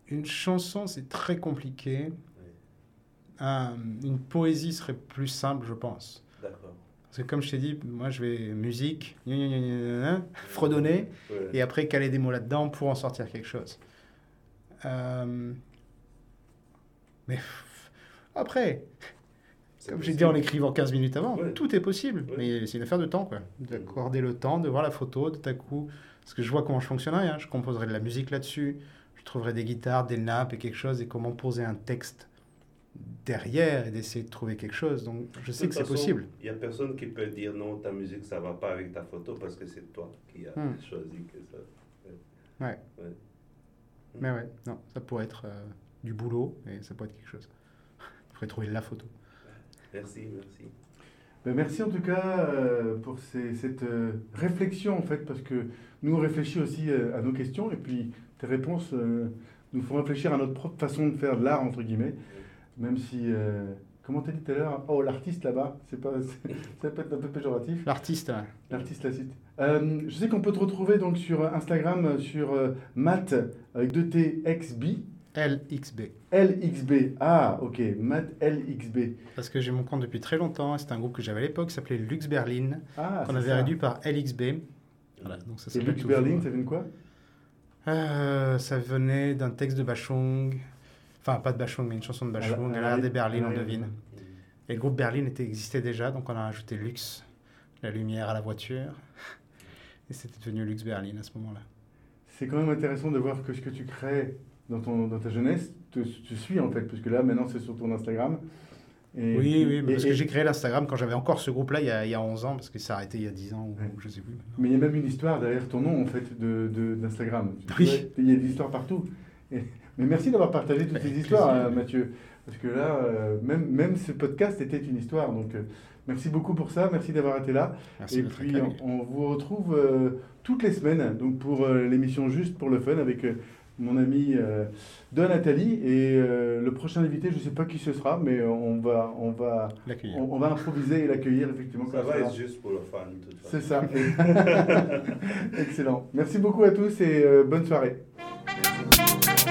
Speaker 4: Une chanson, c'est très compliqué. Euh, une poésie serait plus simple, je pense.
Speaker 3: D'accord.
Speaker 4: Parce que comme je t'ai dit, moi je vais musique, gna gna gna fredonner, et après caler des mots là-dedans pour en sortir quelque chose. Euh, Mais après, comme j'ai dit en écrivant 15 minutes avant,
Speaker 3: Ouais.
Speaker 4: tout est possible.
Speaker 3: Ouais.
Speaker 4: Mais c'est une affaire de temps, quoi. D'accorder le temps, de voir la photo, de à coup. Parce que je vois comment je fonctionnerais. hein. Je composerais de la musique là-dessus. Je trouverais des guitares, des nappes et quelque chose. Et comment poser un texte derrière et d'essayer de trouver quelque chose. Donc je sais que c'est possible.
Speaker 3: Il n'y a personne qui peut dire non, ta musique, ça va pas avec ta photo parce que c'est toi qui as
Speaker 4: Hmm.
Speaker 3: choisi que ça.
Speaker 4: Ouais.
Speaker 3: Ouais.
Speaker 4: Mais ouais, non, ça pourrait être euh, du boulot et ça pourrait être quelque chose. (laughs) Il faudrait trouver la photo.
Speaker 3: Merci, merci.
Speaker 2: Ben, merci en tout cas euh, pour ces- cette euh, réflexion en fait, parce que nous on réfléchit aussi euh, à nos questions et puis tes réponses nous font réfléchir à notre propre façon de faire de l'art entre guillemets, même si comment t'as dit tout à l'heure, oh l'artiste là-bas, c'est pas, (laughs) ça peut être un peu péjoratif.
Speaker 4: L'artiste, ouais.
Speaker 2: L'artiste la cite. Euh, je sais qu'on peut te retrouver donc sur Instagram sur euh, Matt avec 2 T XB.
Speaker 4: LXB.
Speaker 2: LXB. Ah, ok, Matt LXB.
Speaker 4: Parce que j'ai mon compte depuis très longtemps. C'était un groupe que j'avais à l'époque qui s'appelait Lux Berlin,
Speaker 2: Ah,
Speaker 4: qu'on
Speaker 2: c'est
Speaker 4: avait
Speaker 2: ça.
Speaker 4: réduit par LXB. Voilà, donc ça
Speaker 2: Et Lux Berlin, ça vient de quoi?
Speaker 4: Euh, ça venait d'un texte de Bachung. Enfin, pas de Bachung, mais une chanson de Bachung. À des Berlin, on devine. Et le groupe Berlin était, existait déjà, donc on a rajouté Lux, la lumière à la voiture. Et c'était devenu Lux Berlin à ce moment-là.
Speaker 2: C'est quand même intéressant de voir que ce que tu crées dans, ton, dans ta jeunesse te, te suit en fait, puisque là maintenant c'est sur ton Instagram. Et-
Speaker 4: oui, oui, mais
Speaker 2: et-
Speaker 4: parce que j'ai créé l'Instagram quand j'avais encore ce groupe-là il, y a- il y a 11 ans, parce qu'il s'est arrêté il y a 10 ans, ou
Speaker 2: Ouais.
Speaker 4: je sais plus.
Speaker 2: Mais il y a même une histoire derrière ton nom en fait de, de- d'Instagram. Tu
Speaker 4: Oui.
Speaker 2: Il y a des histoires partout. Et- mais merci d'avoir partagé toutes
Speaker 4: Avec
Speaker 2: ces histoires,
Speaker 4: plaisir.
Speaker 2: euh, Mathieu. Parce que là, euh, même, même ce podcast était une histoire. Donc euh, merci beaucoup pour ça, merci d'avoir été là.
Speaker 4: Merci
Speaker 2: Et
Speaker 4: de
Speaker 2: puis on, on vous retrouve euh, toutes les semaines donc pour l'émission Juste pour le fun avec mon ami euh, Don Nathalie. Et euh, le prochain invité, je ne sais pas qui ce sera, mais on va, on va,
Speaker 4: L'accueillir.
Speaker 2: on, on va improviser et l'accueillir effectivement.
Speaker 3: Ça va être juste pour le fun, de toute façon.
Speaker 2: C'est ça. (laughs) Excellent. Merci beaucoup à tous et euh, bonne soirée.
Speaker 3: Merci.